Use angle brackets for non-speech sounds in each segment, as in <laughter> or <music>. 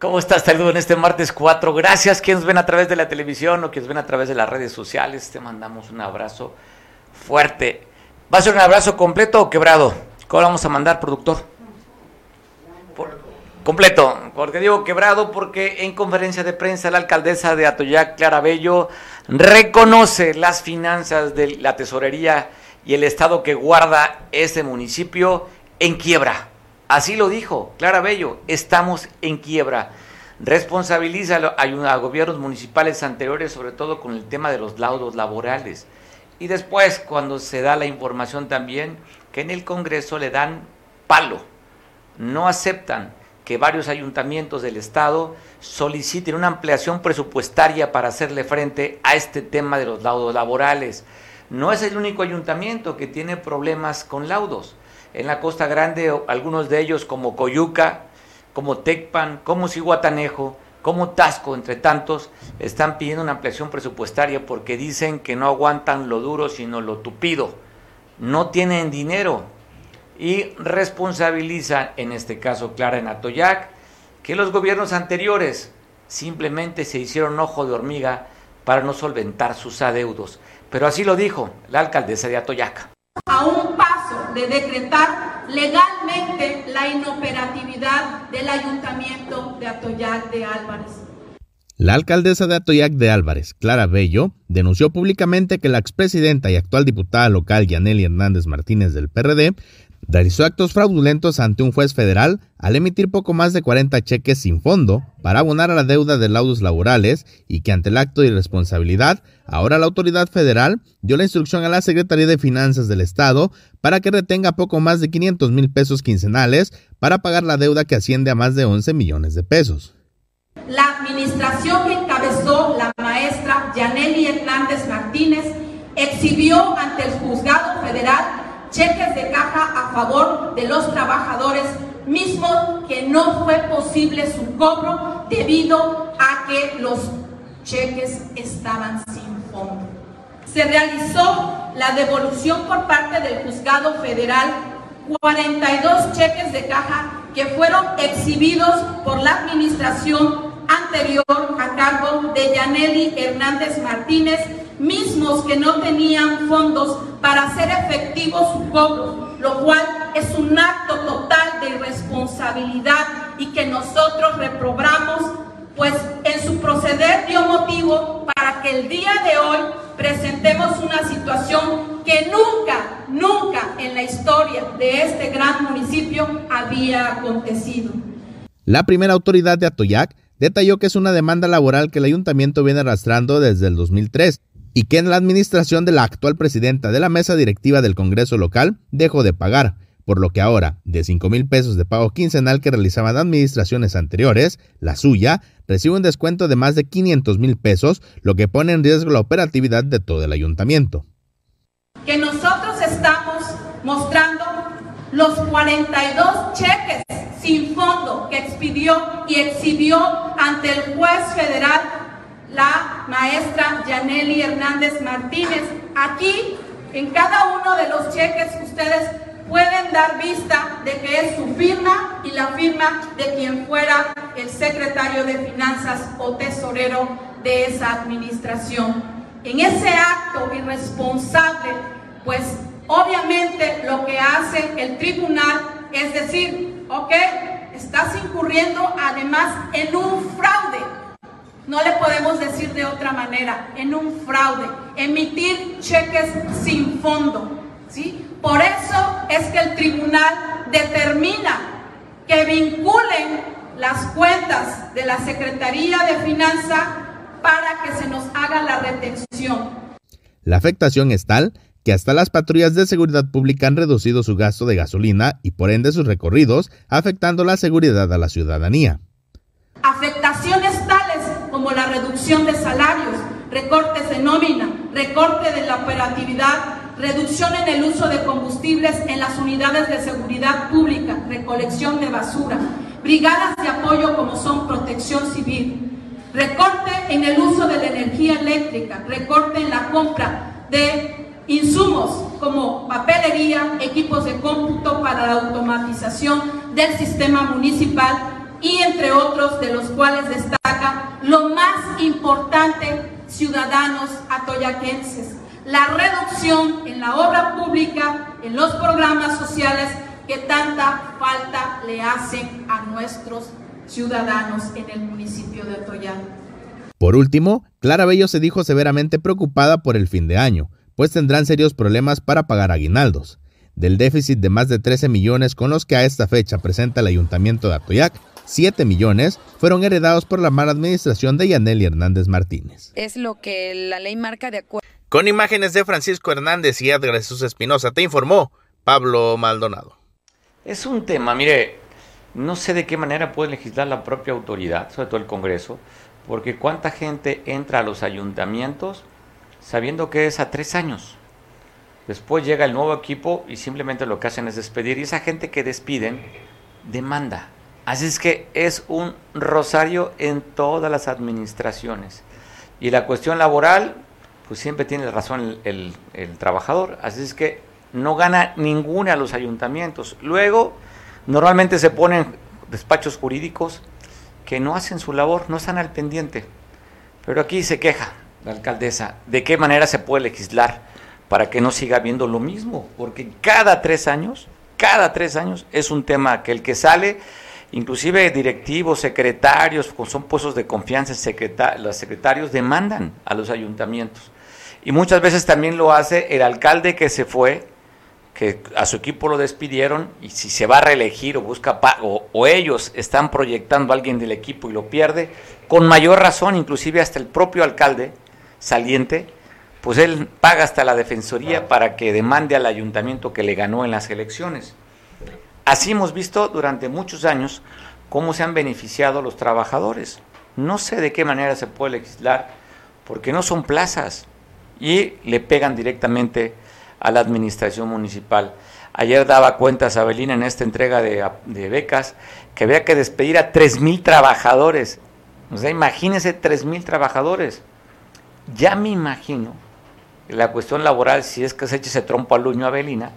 ¿Cómo estás? Saludo en este martes 4. Gracias quienes ven a través de la televisión o quienes ven a través de las redes sociales. Te mandamos un abrazo fuerte. ¿Va a ser un abrazo completo o quebrado? ¿Cómo lo vamos a mandar, productor? completo. Porque digo quebrado porque en conferencia de prensa la alcaldesa de Atoyac, Clara Bello, reconoce las finanzas de la tesorería y el estado que guarda ese municipio en quiebra. Así lo dijo Clara Bello, estamos en quiebra. Responsabiliza a, gobiernos municipales anteriores, sobre todo con el tema de los laudos laborales. Y después, cuando se da la información también, que en el Congreso le dan palo, no aceptan que varios ayuntamientos del Estado soliciten una ampliación presupuestaria para hacerle frente a este tema de los laudos laborales. No es el único ayuntamiento que tiene problemas con laudos en la Costa Grande, algunos de ellos como Coyuca, como Tecpan, como Cihuatanejo, como Tasco, entre tantos, están pidiendo una ampliación presupuestaria porque dicen que no aguantan lo duro sino lo tupido. No tienen dinero y responsabiliza, en este caso Clara en Atoyac, que los gobiernos anteriores simplemente se hicieron ojo de hormiga para no solventar sus adeudos. Pero así lo dijo la alcaldesa de Atoyac de decretar legalmente la inoperatividad del ayuntamiento de Atoyac de Álvarez. La alcaldesa de Atoyac de Álvarez, Clara Bello, denunció públicamente que la expresidenta y actual diputada local Yaneli Hernández Martínez del PRD realizó actos fraudulentos ante un juez federal al emitir poco más de 40 cheques sin fondo para abonar a la deuda de laudos laborales y que ante el acto de irresponsabilidad, ahora la autoridad federal dio la instrucción a la Secretaría de Finanzas del Estado para que retenga poco más de 500 mil pesos quincenales para pagar la deuda que asciende a más de 11 millones de pesos. La administración que encabezó la maestra Yaneli Hernández Martínez exhibió ante el juzgado federal cheques de caja a favor de los trabajadores mismos que no fue posible su cobro debido a que los cheques estaban sin fondo. Se realizó la devolución por parte del juzgado federal 42 cheques de caja que fueron exhibidos por la administración anterior a cargo de Yaneli Hernández Martínez mismos que no tenían fondos para hacer efectivo su cobro, lo cual es un acto total de irresponsabilidad y que nosotros reprobamos, pues en su proceder dio motivo para que el día de hoy presentemos una situación que nunca, nunca en la historia de este gran municipio había acontecido. La primera autoridad de Atoyac detalló que es una demanda laboral que el ayuntamiento viene arrastrando desde el 2003 y que en la administración de la actual presidenta de la mesa directiva del Congreso local dejó de pagar, por lo que ahora, de 5 mil pesos de pago quincenal que realizaban administraciones anteriores, la suya recibe un descuento de más de 500 mil pesos, lo que pone en riesgo la operatividad de todo el ayuntamiento. Que nosotros estamos mostrando los 42 cheques sin fondo que expidió y exhibió ante el juez federal la maestra Yaneli Hernández Martínez. Aquí, en cada uno de los cheques, ustedes pueden dar vista de que es su firma y la firma de quien fuera el secretario de Finanzas o tesorero de esa administración. En ese acto irresponsable, pues obviamente lo que hace el tribunal es decir, ok, estás incurriendo además en un fraude. No le podemos decir de otra manera, en un fraude, emitir cheques sin fondo. ¿sí? Por eso es que el tribunal determina que vinculen las cuentas de la Secretaría de Finanzas para que se nos haga la retención. La afectación es tal que hasta las patrullas de seguridad pública han reducido su gasto de gasolina y por ende sus recorridos, afectando la seguridad a la ciudadanía. Reducción de salarios, recortes de nómina, recorte de la operatividad, reducción en el uso de combustibles en las unidades de seguridad pública, recolección de basura, brigadas de apoyo como son protección civil, recorte en el uso de la energía eléctrica, recorte en la compra de insumos como papelería, equipos de cómputo para la automatización del sistema municipal y entre otros de los cuales destaca lo más importante, ciudadanos atoyaquenses, la reducción en la obra pública, en los programas sociales que tanta falta le hacen a nuestros ciudadanos en el municipio de Atoyac. Por último, Clara Bello se dijo severamente preocupada por el fin de año, pues tendrán serios problemas para pagar aguinaldos. Del déficit de más de 13 millones con los que a esta fecha presenta el ayuntamiento de Atoyac, 7 millones fueron heredados por la mala administración de Yaneli Hernández Martínez. Es lo que la ley marca de acuerdo. Con imágenes de Francisco Hernández y Edgar Jesús Espinosa, te informó Pablo Maldonado. Es un tema, mire, no sé de qué manera puede legislar la propia autoridad, sobre todo el Congreso, porque cuánta gente entra a los ayuntamientos sabiendo que es a tres años. Después llega el nuevo equipo y simplemente lo que hacen es despedir. Y esa gente que despiden demanda. Así es que es un rosario en todas las administraciones. Y la cuestión laboral, pues siempre tiene razón el, el trabajador. Así es que no gana ninguna a los ayuntamientos. Luego, normalmente se ponen despachos jurídicos que no hacen su labor, no están al pendiente. Pero aquí se queja la alcaldesa, ¿de qué manera se puede legislar para que no siga habiendo lo mismo? Porque cada tres años, cada tres años es un tema que el que sale, inclusive directivos, secretarios, son puestos de confianza, los secretarios demandan a los ayuntamientos. Y muchas veces también lo hace el alcalde que se fue, que a su equipo lo despidieron y si se va a reelegir o busca pago o ellos están proyectando a alguien del equipo y lo pierde, con mayor razón, inclusive hasta el propio alcalde saliente, pues él paga hasta la defensoría para que demande al ayuntamiento que le ganó en las elecciones. Así hemos visto durante muchos años cómo se han beneficiado los trabajadores. No sé de qué manera se puede legislar, porque no son plazas y le pegan directamente a la administración municipal. Ayer daba cuenta Sabelina en esta entrega de, becas que había que despedir a 3.000 trabajadores. O sea, imagínense 3.000 trabajadores. Ya me imagino la cuestión laboral, si es que se eche ese trompo al uño a Belina,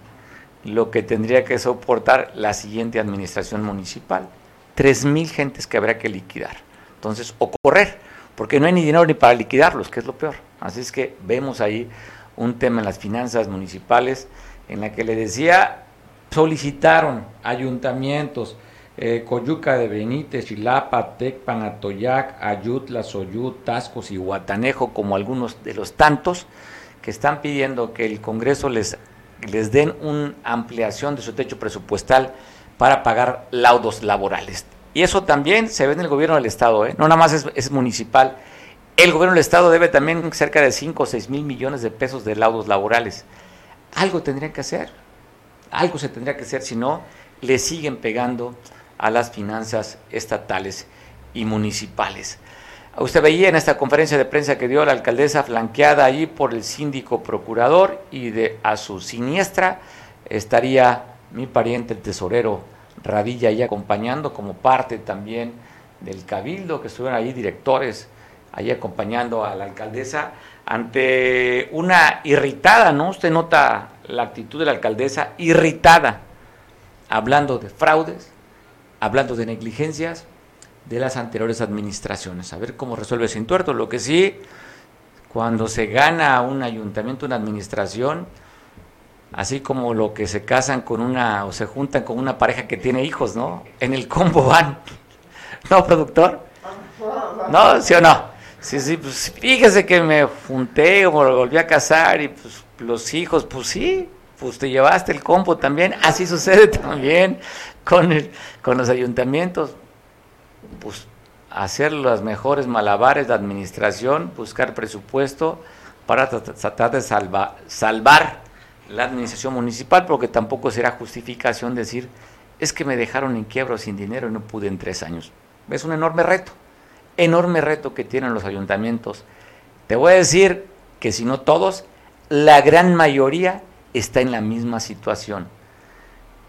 lo que tendría que soportar la siguiente administración municipal. Tres mil gentes que habrá que liquidar. Entonces, o correr, porque no hay ni dinero ni para liquidarlos, que es lo peor. Así es que vemos ahí un tema en las finanzas municipales en la que le decía, solicitaron ayuntamientos, eh, Coyuca de Benítez, Chilapa, Tecpan, Atoyac, Ayutla, Soyut, Tascos y Guatanejo, como algunos de los tantos que están pidiendo que el Congreso les, les den una ampliación de su techo presupuestal para pagar laudos laborales. Y eso también se ve en el gobierno del Estado, ¿eh? no nada más es, es municipal. El gobierno del Estado debe también cerca de 5 o 6 mil millones de pesos de laudos laborales. Algo tendrían que hacer, algo se tendría que hacer, si no, le siguen pegando a las finanzas estatales y municipales. Usted veía en esta conferencia de prensa que dio la alcaldesa flanqueada allí por el síndico procurador y de a su siniestra estaría mi pariente el tesorero Radilla ahí acompañando como parte también del cabildo que estuvieron ahí directores ahí acompañando a la alcaldesa ante una irritada, ¿no? Usted nota la actitud de la alcaldesa irritada, hablando de fraudes, hablando de negligencias de las anteriores administraciones. A ver cómo resuelve ese entuerto. Lo que sí, cuando se gana un ayuntamiento, una administración, así como lo que se casan con una o se juntan con una pareja que tiene hijos, ¿no? En el combo van. <laughs> ¿No, productor? ¿No? ¿Sí o no? Sí, sí, pues fíjese que me junté o me volví a casar y pues los hijos, pues sí, pues te llevaste el combo también. Así sucede <laughs> también con, el, con los ayuntamientos. Pues hacer las mejores malabares de administración, buscar presupuesto para tratar de salvar la administración municipal, porque tampoco será justificación decir, es que me dejaron en quiebra sin dinero y no pude en tres años. Es un enorme reto, enorme reto que tienen los ayuntamientos. Te voy a decir que si no todos, la gran mayoría está en la misma situación,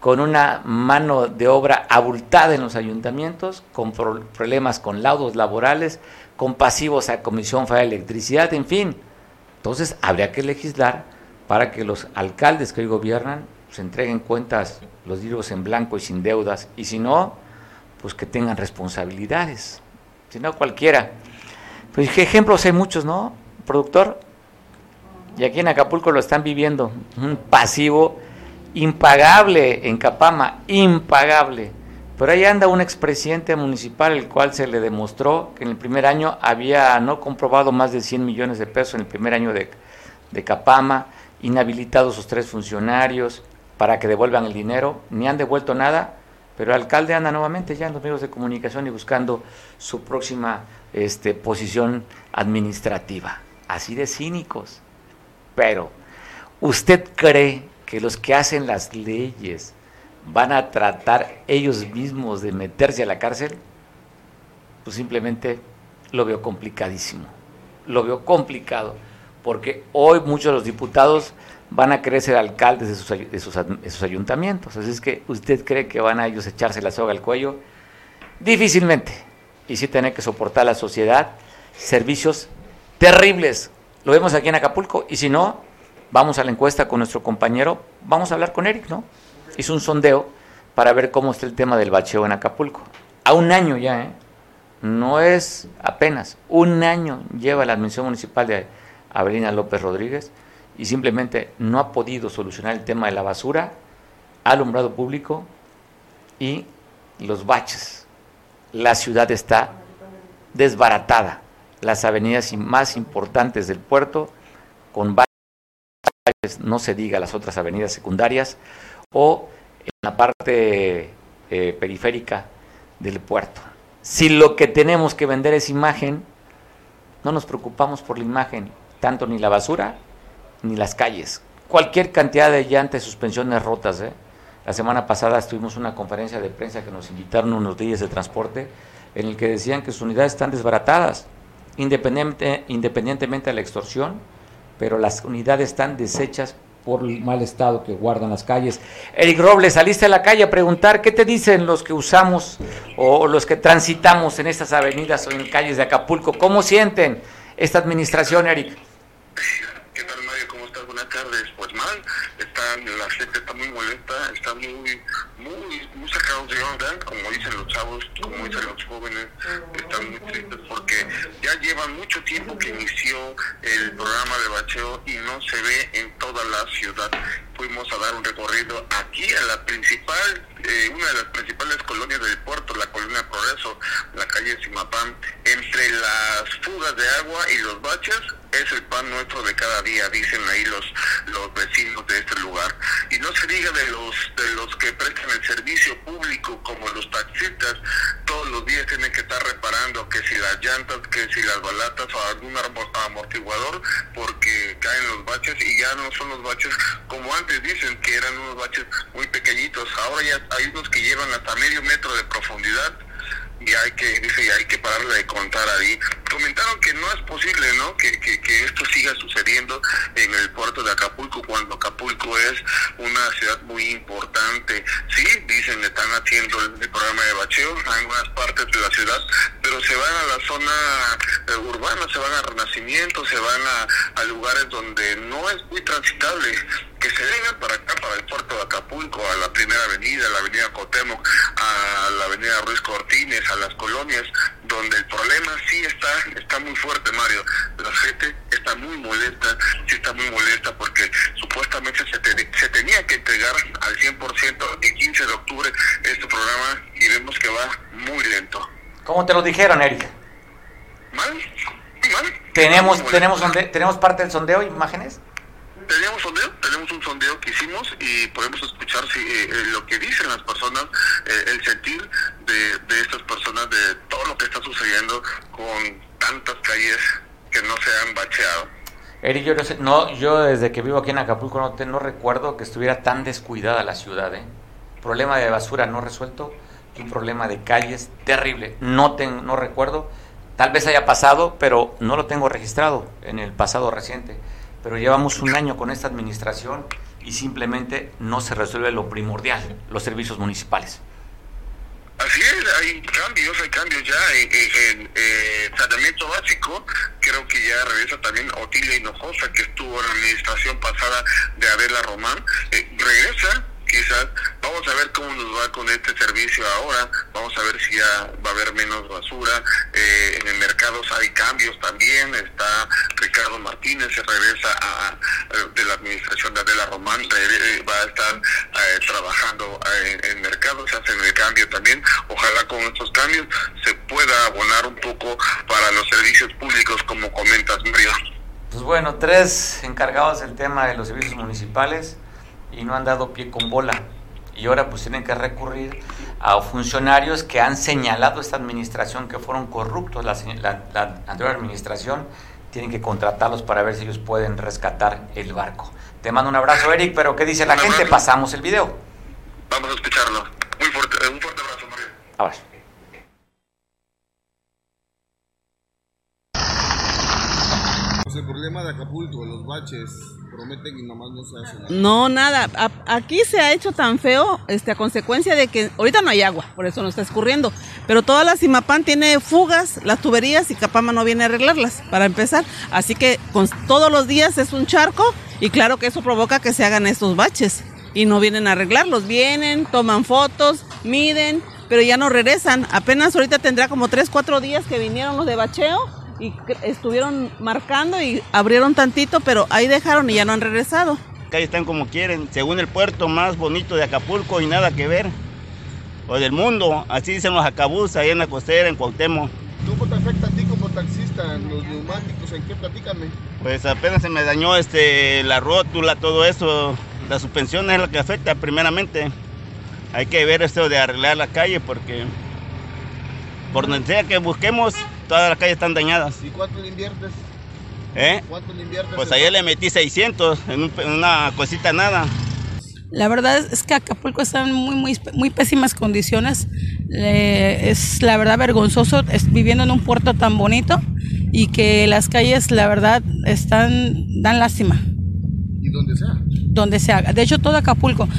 con una mano de obra abultada en los ayuntamientos, con problemas con laudos laborales, con pasivos a Comisión Federal de Electricidad, en fin. Entonces habría que legislar para que los alcaldes que hoy gobiernan se entreguen cuentas, los libros en blanco y sin deudas, y si no, pues que tengan responsabilidades, si no cualquiera. Pues qué ejemplos hay muchos, ¿no, productor? Y aquí en Acapulco lo están viviendo, un pasivo impagable en Capama, impagable. Pero ahí anda un expresidente municipal, el cual se le demostró que en el primer año había no comprobado más de 100 millones de pesos en el primer año de, de Capama, inhabilitados sus tres funcionarios para que devuelvan el dinero, ni han devuelto nada, pero el alcalde anda nuevamente ya en los medios de comunicación y buscando su próxima este, posición administrativa. Así de cínicos. Pero, ¿usted cree que los que hacen las leyes van a tratar ellos mismos de meterse a la cárcel? Pues simplemente lo veo complicadísimo. Lo veo complicado. Porque hoy muchos de los diputados van a querer ser alcaldes de sus, ayuntamientos. Así es que usted cree que van a ellos echarse la soga al cuello. Difícilmente. Y sí tener que soportar la sociedad servicios terribles. Lo vemos aquí en Acapulco. Y si no, vamos a la encuesta con nuestro compañero. Vamos a hablar con Eric, ¿no? Hizo un sondeo para ver cómo está el tema del bacheo en Acapulco. A un año ya, ¿eh? No es apenas. Un año lleva la Administración Municipal de Avelina López Rodríguez y simplemente no ha podido solucionar el tema de la basura, alumbrado público y los baches. La ciudad está desbaratada. Las avenidas más importantes del puerto con baches, no se diga las otras avenidas secundarias, o en la parte eh, periférica del puerto. Si lo que tenemos que vender es imagen, no nos preocupamos por la imagen, tanto ni la basura ni las calles. Cualquier cantidad de llantas, suspensiones rotas. ¿eh? La semana pasada estuvimos en una conferencia de prensa que nos invitaron unos días de transporte en el que decían que sus unidades están desbaratadas, independiente, independientemente de la extorsión, pero las unidades están deshechas por el mal estado que guardan las calles. Eric Robles, saliste a la calle a preguntar qué te dicen los que usamos o los que transitamos en estas avenidas o en calles de Acapulco. ¿Cómo sienten esta administración, Eric? tardes, pues mal, están, la gente está muy molesta, está muy, muy sacados de onda, como dicen los chavos, como dicen los jóvenes, están muy tristes porque ya llevan mucho tiempo que inició el programa de bacheo y no se ve en toda la ciudad. Fuimos a dar un recorrido aquí a la principal, eh, una de las principales colonias del puerto, la colonia Progreso, la calle Simapán, entre las fugas de agua y los baches, es el pan nuestro de cada día, dicen ahí los, los vecinos de este lugar. Y no se diga de los, de los que prestan el servicio público, como los taxistas, todos los días tienen que estar reparando que si las llantas, que si las balatas o algún amortiguador, porque caen los baches y ya no son los baches como antes dicen que eran unos baches muy pequeñitos. Ahora ya hay unos que llevan hasta medio metro de profundidad y hay que dice hay que pararle de contar ahí. Comentaron que no es posible no que, que, esto siga sucediendo en el puerto de Acapulco cuando Acapulco es una ciudad muy importante. Sí dicen están haciendo el, programa de bacheo en algunas partes de la ciudad pero se van a la zona eh, urbana se van a renacimiento se van a, a lugares donde no es muy transitable que se vengan para acá, para el puerto de Acapulco, a la primera avenida, a la avenida Cotemoc, a la avenida Ruiz Cortines, a las colonias, donde el problema sí está, está muy fuerte, Mario. La gente está muy molesta, sí está muy molesta porque supuestamente se, se tenía que entregar al 100% el 15 de octubre este programa y vemos que va muy lento. ¿Cómo te lo dijeron, Eric? ¿Mal? ¿Mal? ¿Tenemos, tenemos, ¿Tenemos parte del sondeo, imágenes? Tenemos sondeo, tenemos un sondeo que hicimos y podemos escuchar si, eh, eh, lo que dicen las personas, eh, el sentir de, de estas personas, de todo lo que está sucediendo con tantas calles que no se han bacheado. Eric, yo no, sé, no, yo desde que vivo aquí en Acapulco no, te, no recuerdo que estuviera tan descuidada la ciudad. ¿eh? Problema de basura no resuelto y un problema de calles terrible. No, ten, no recuerdo, tal vez haya pasado, pero no lo tengo registrado en el pasado reciente pero llevamos un año con esta administración y simplemente no se resuelve lo primordial, los servicios municipales. Así es, hay cambios, hay cambios ya en, en, eh, tratamiento básico. Creo que ya regresa también Otilia Hinojosa, que estuvo en la administración pasada de Adela Román. Eh, regresa quizás. Vamos a ver cómo nos va con este servicio ahora. Vamos a ver si ya va a haber menos basura. Eh, en el mercado hay cambios también. Está Ricardo Martínez, se regresa a, de la administración de Adela Román, eh, va a estar eh, trabajando en, en mercado, se hace el cambio también. Ojalá con estos cambios se pueda abonar un poco para los servicios públicos, como comentas, Mario. Pues bueno, tres encargados del tema de los servicios municipales y no han dado pie con bola. Y ahora pues tienen que recurrir a funcionarios que han señalado esta administración que fueron corruptos, la, la, la anterior administración, tienen que contratarlos para ver si ellos pueden rescatar el barco. Te mando un abrazo, Eric, pero ¿qué dice la gente? Pasamos el video. Vamos a escucharlo. Muy fuerte, un fuerte abrazo, Mario. Ahora. Pues el problema de Acapulco, los baches, prometen y nomás no se hace nada. No, nada. Aquí se ha hecho tan feo este, a consecuencia de que ahorita no hay agua, por eso no está escurriendo. Pero toda la Simapán tiene fugas, las tuberías y Capama no viene a arreglarlas, para empezar. Así que con, todos los días es un charco y claro que eso provoca que se hagan estos baches. Y no vienen a arreglarlos, vienen, toman fotos, miden, pero ya no regresan. Apenas ahorita tendrá como 3, 4 días que vinieron los de bacheo y estuvieron marcando y abrieron tantito, pero ahí dejaron y ya no han regresado. Calles están como quieren, según el puerto más bonito de Acapulco y nada que ver. O del mundo, así dicen los acabús ahí en la costera, en Cuauhtémoc. ¿Cómo te afecta a ti como taxista los neumáticos? ¿En qué? Platícame. Pues apenas se me dañó este, la rótula, todo eso. La suspensión es la que afecta primeramente. Hay que ver esto de arreglar la calle porque por donde sea que busquemos, todas las calles están dañadas. ¿Y cuánto le inviertes? ¿Eh? ¿Cuánto le inviertes? Pues ayer le metí 600 en, un, en una cosita nada. La verdad es que Acapulco está en muy, muy, muy pésimas condiciones. Eh, es la verdad vergonzoso es, viviendo en un puerto tan bonito y que las calles, la verdad, están dan lástima. ¿Y donde sea? Donde sea. De hecho, todo Acapulco.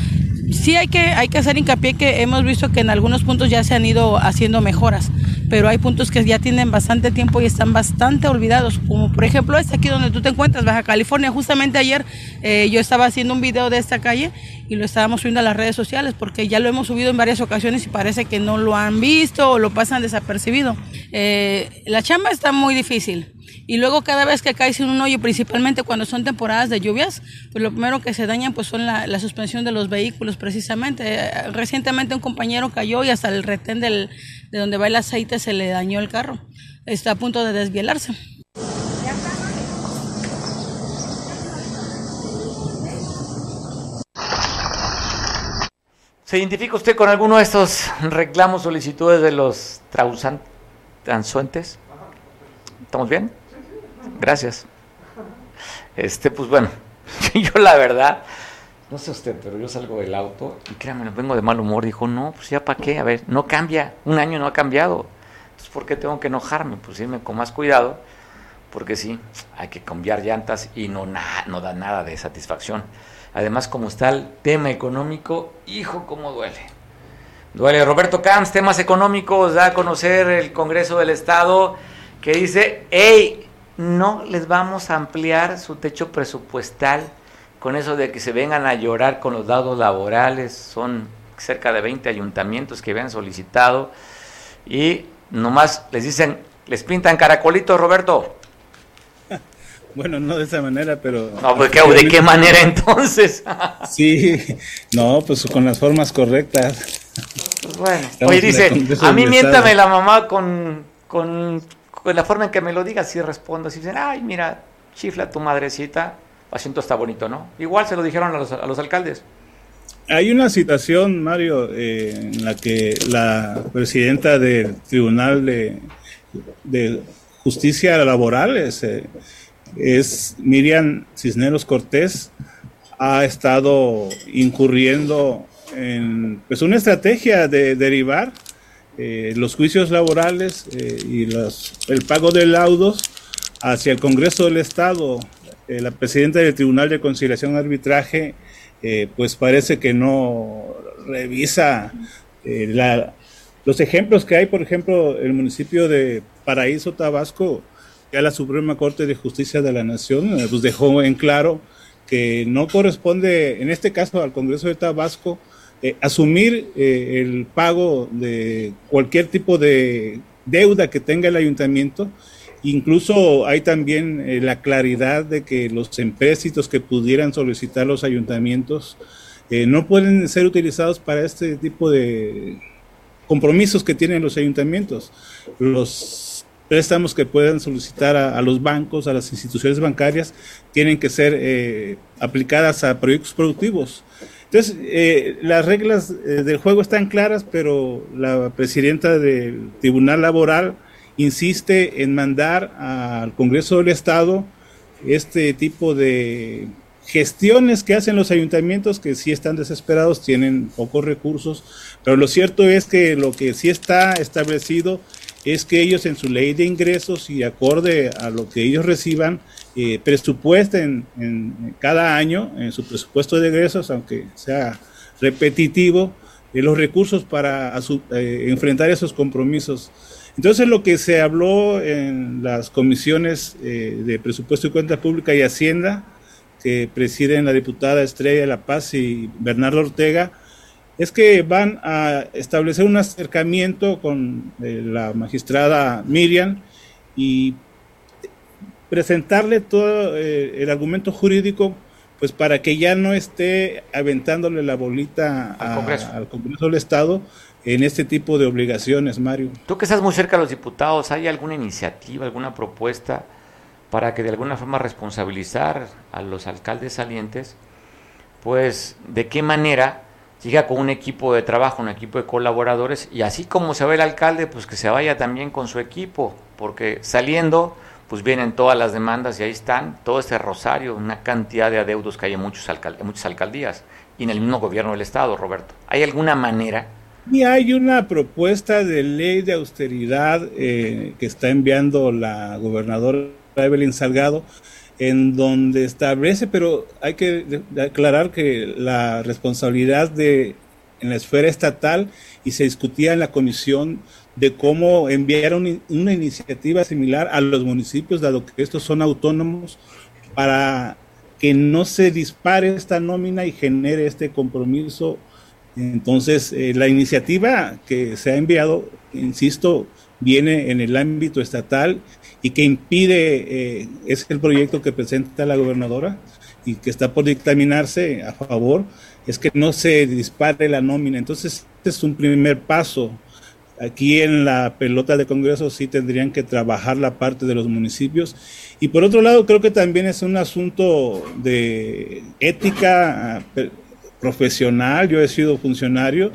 Sí hay que, hay que hacer hincapié que hemos visto que en algunos puntos ya se han ido haciendo mejoras, pero hay puntos que ya tienen bastante tiempo y están bastante olvidados, como por ejemplo este aquí donde tú te encuentras, Baja California. Justamente ayer eh, yo estaba haciendo un video de esta calle y lo estábamos subiendo a las redes sociales porque ya lo hemos subido en varias ocasiones y parece que no lo han visto o lo pasan desapercibido. Eh, la chamba está muy difícil. Y luego cada vez que caes en un hoyo, principalmente cuando son temporadas de lluvias, pues lo primero que se dañan pues son la, la suspensión de los vehículos precisamente. Eh, recientemente un compañero cayó y hasta el retén del, de donde va el aceite se le dañó el carro. Está a punto de desvielarse. ¿Se identifica usted con alguno de estos reclamos, solicitudes de los transuentes? ¿Estamos bien? Gracias. Este, pues bueno, <laughs> yo la verdad, no sé usted, pero yo salgo del auto y créanme, vengo de mal humor. Dijo, no, pues ya para qué, a ver, no cambia, un año no ha cambiado. Entonces, ¿por qué tengo que enojarme? Pues irme con más cuidado, porque sí, hay que cambiar llantas y no, na no da nada de satisfacción. Además, como está el tema económico, hijo, cómo duele. Duele. Roberto Camps, temas económicos, da a conocer el Congreso del Estado que dice, hey, no les vamos a ampliar su techo presupuestal con eso de que se vengan a llorar con los dados laborales. Son cerca de 20 ayuntamientos que habían solicitado y nomás les dicen, les pintan caracolitos, Roberto. <laughs> Bueno, no de esa manera, pero... No, pues ¿de qué manera entonces? <laughs> sí, no, pues con las formas correctas. Pues bueno, oye, dice, a mí miéntame la mamá con, con, la forma en que me lo diga, si respondo, si dicen, ay, mira, chifla tu madrecita, asiento está bonito, ¿no? Igual se lo dijeron a los, alcaldes. Hay una situación, Mario, eh, en la que la presidenta del Tribunal de, Justicia Laboral, es, es Miriam Cisneros Cortés, ha estado incurriendo en pues, una estrategia de derivar eh, los juicios laborales eh, y el pago de laudos hacia el Congreso del Estado. Eh, la presidenta del Tribunal de Conciliación y Arbitraje, pues parece que no revisa la, los ejemplos que hay, por ejemplo, el municipio de Paraíso, Tabasco, ya la Suprema Corte de Justicia de la Nación pues dejó en claro que no corresponde, en este caso al Congreso de Tabasco, eh, asumir eh, el pago de cualquier tipo de deuda que tenga el ayuntamiento. Incluso hay también la claridad de que los empréstitos que pudieran solicitar los ayuntamientos no pueden ser utilizados para este tipo de compromisos que tienen los ayuntamientos. Los préstamos que puedan solicitar a, los bancos, a las instituciones bancarias, tienen que ser eh, aplicadas a proyectos productivos. Entonces, eh, las reglas eh, del juego están claras, pero la presidenta del Tribunal Laboral insiste en mandar al Congreso del Estado este tipo de gestiones que hacen los ayuntamientos que sí están desesperados, tienen pocos recursos, pero lo cierto es que lo que sí está establecido es que ellos en su ley de ingresos y acorde a lo que ellos reciban, eh, presupuesten en, cada año en su presupuesto de ingresos, aunque sea repetitivo, eh, los recursos para eh, enfrentar esos compromisos. Entonces lo que se habló en las comisiones de presupuesto y cuenta pública y Hacienda, que presiden la diputada Estrella La Paz y Bernardo Ortega, es que van a establecer un acercamiento con eh, la magistrada Miriam y presentarle todo eh, el argumento jurídico pues para que ya no esté aventándole la bolita al, Congreso. al Congreso del Estado en este tipo de obligaciones, Mario. Tú que estás muy cerca de los diputados, ¿hay alguna iniciativa, alguna propuesta para que de alguna forma responsabilizar a los alcaldes salientes? Pues, ¿de qué manera llega con un equipo de trabajo, un equipo de colaboradores, y así como se va el alcalde, pues que se vaya también con su equipo, porque saliendo, pues vienen todas las demandas y ahí están, todo este rosario, una cantidad de adeudos que hay en muchos muchas alcaldías y en el mismo gobierno del Estado, Roberto. ¿Hay alguna manera? Y hay una propuesta de ley de austeridad eh, que está enviando la gobernadora Evelyn Salgado, en donde establece, pero hay que aclarar que la responsabilidad de en la esfera estatal y se discutía en la comisión de cómo enviar una iniciativa similar a los municipios, dado que estos son autónomos, para que no se dispare esta nómina y genere este compromiso. Entonces, eh, la iniciativa que se ha enviado, insisto, viene en el ámbito estatal y que impide, eh, es el proyecto que presenta la gobernadora y que está por dictaminarse a favor, es que no se dispare la nómina. Entonces, este es un primer paso. Aquí en la pelota de Congreso sí tendrían que trabajar la parte de los municipios. Y por otro lado, creo que también es un asunto de ética profesional. Yo he sido funcionario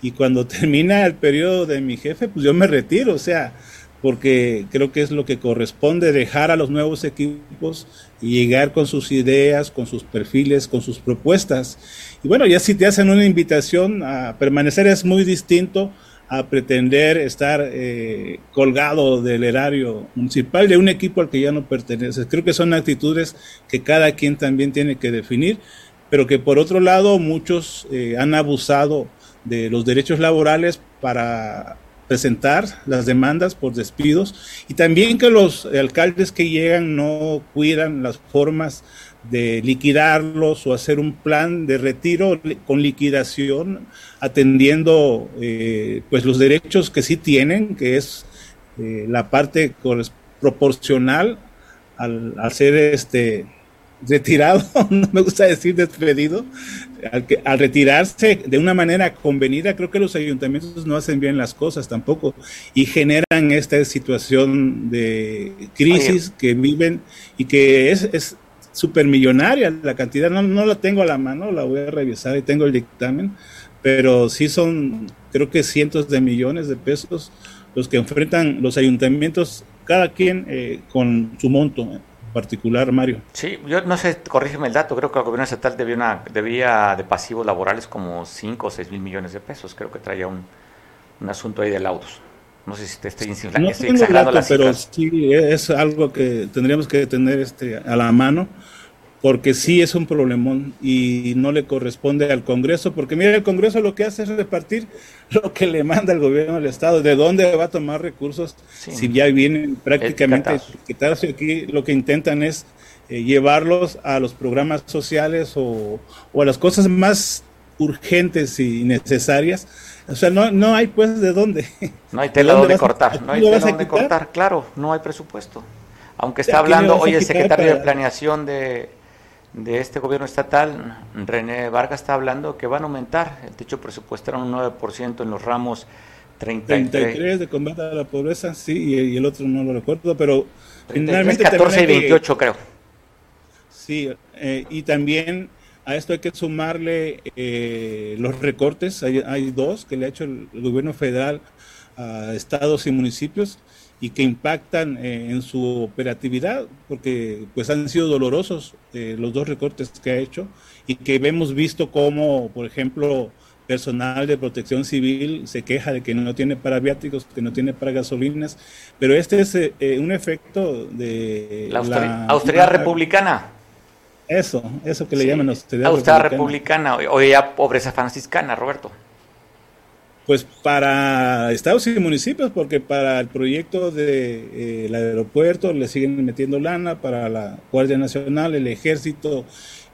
y cuando <laughs> termina el periodo de mi jefe, pues yo me retiro. O sea, porque creo que es lo que corresponde dejar a los nuevos equipos y llegar con sus ideas, con sus perfiles, con sus propuestas. Y bueno, ya si te hacen una invitación a permanecer es muy distinto a pretender estar eh, colgado del erario municipal de un equipo al que ya no perteneces. Creo que son actitudes que cada quien también tiene que definir, pero que por otro lado muchos eh, han abusado de los derechos laborales para presentar las demandas por despidos y también que los alcaldes que llegan no cuidan las formas de liquidarlos o hacer un plan de retiro con liquidación, atendiendo eh, pues los derechos que sí tienen, que es eh, la parte proporcional al, al, ser este retirado, <laughs> no me gusta decir despedido, al, que, al retirarse de una manera convenida, creo que los ayuntamientos no hacen bien las cosas tampoco y generan esta situación de crisis que viven y que es, es supermillonaria la cantidad, no, no la tengo a la mano, la voy a revisar y tengo el dictamen, pero sí son creo que cientos de millones de pesos los que enfrentan los ayuntamientos, cada quien eh, con su monto particular, Mario. Sí, yo no sé, corrígeme el dato, creo que el gobierno estatal debía, una, debía de pasivos laborales como 5 o 6 mil millones de pesos, creo que traía un, un asunto ahí de laudos. No sé si te estoy, no estoy exagerando dato, Pero sí, es algo que tendríamos que tener este, a la mano porque sí es un problemón y no le corresponde al Congreso, porque mira, el Congreso lo que hace es repartir lo que le manda el gobierno del Estado, de dónde va a tomar recursos si ya vienen prácticamente quitarse aquí, lo que intentan es eh, llevarlos a los programas sociales o, a las cosas más urgentes y necesarias. O sea, no, no hay pues de dónde. No hay <laughs> tela donde cortar, no hay tela donde cortar, claro, no hay presupuesto. Aunque está hablando hoy el secretario de Planeación de, de este gobierno estatal, René Vargas está hablando que van a aumentar el techo presupuestario un 9% en los ramos 33. 33 de combate a la pobreza, sí, y, el otro no lo recuerdo, pero finalmente... 14 y 28 creo. Sí, eh, y también a esto hay que sumarle eh, los recortes, hay, hay, dos que le ha hecho el gobierno federal a estados y municipios, y que impactan eh, en su operatividad, porque pues han sido dolorosos eh, los dos recortes que ha hecho y que hemos visto como, por ejemplo, personal de protección civil se queja de que no tiene para viáticos, que no tiene para gasolinas, pero este es eh, un efecto de la, austeridad republicana. Eso, eso que le llaman austeridad, austeridad republicana. republicana, o ya pobreza franciscana, Roberto pues para estados y municipios, porque para el proyecto del de, eh, aeropuerto le siguen metiendo lana, para la Guardia Nacional, el Ejército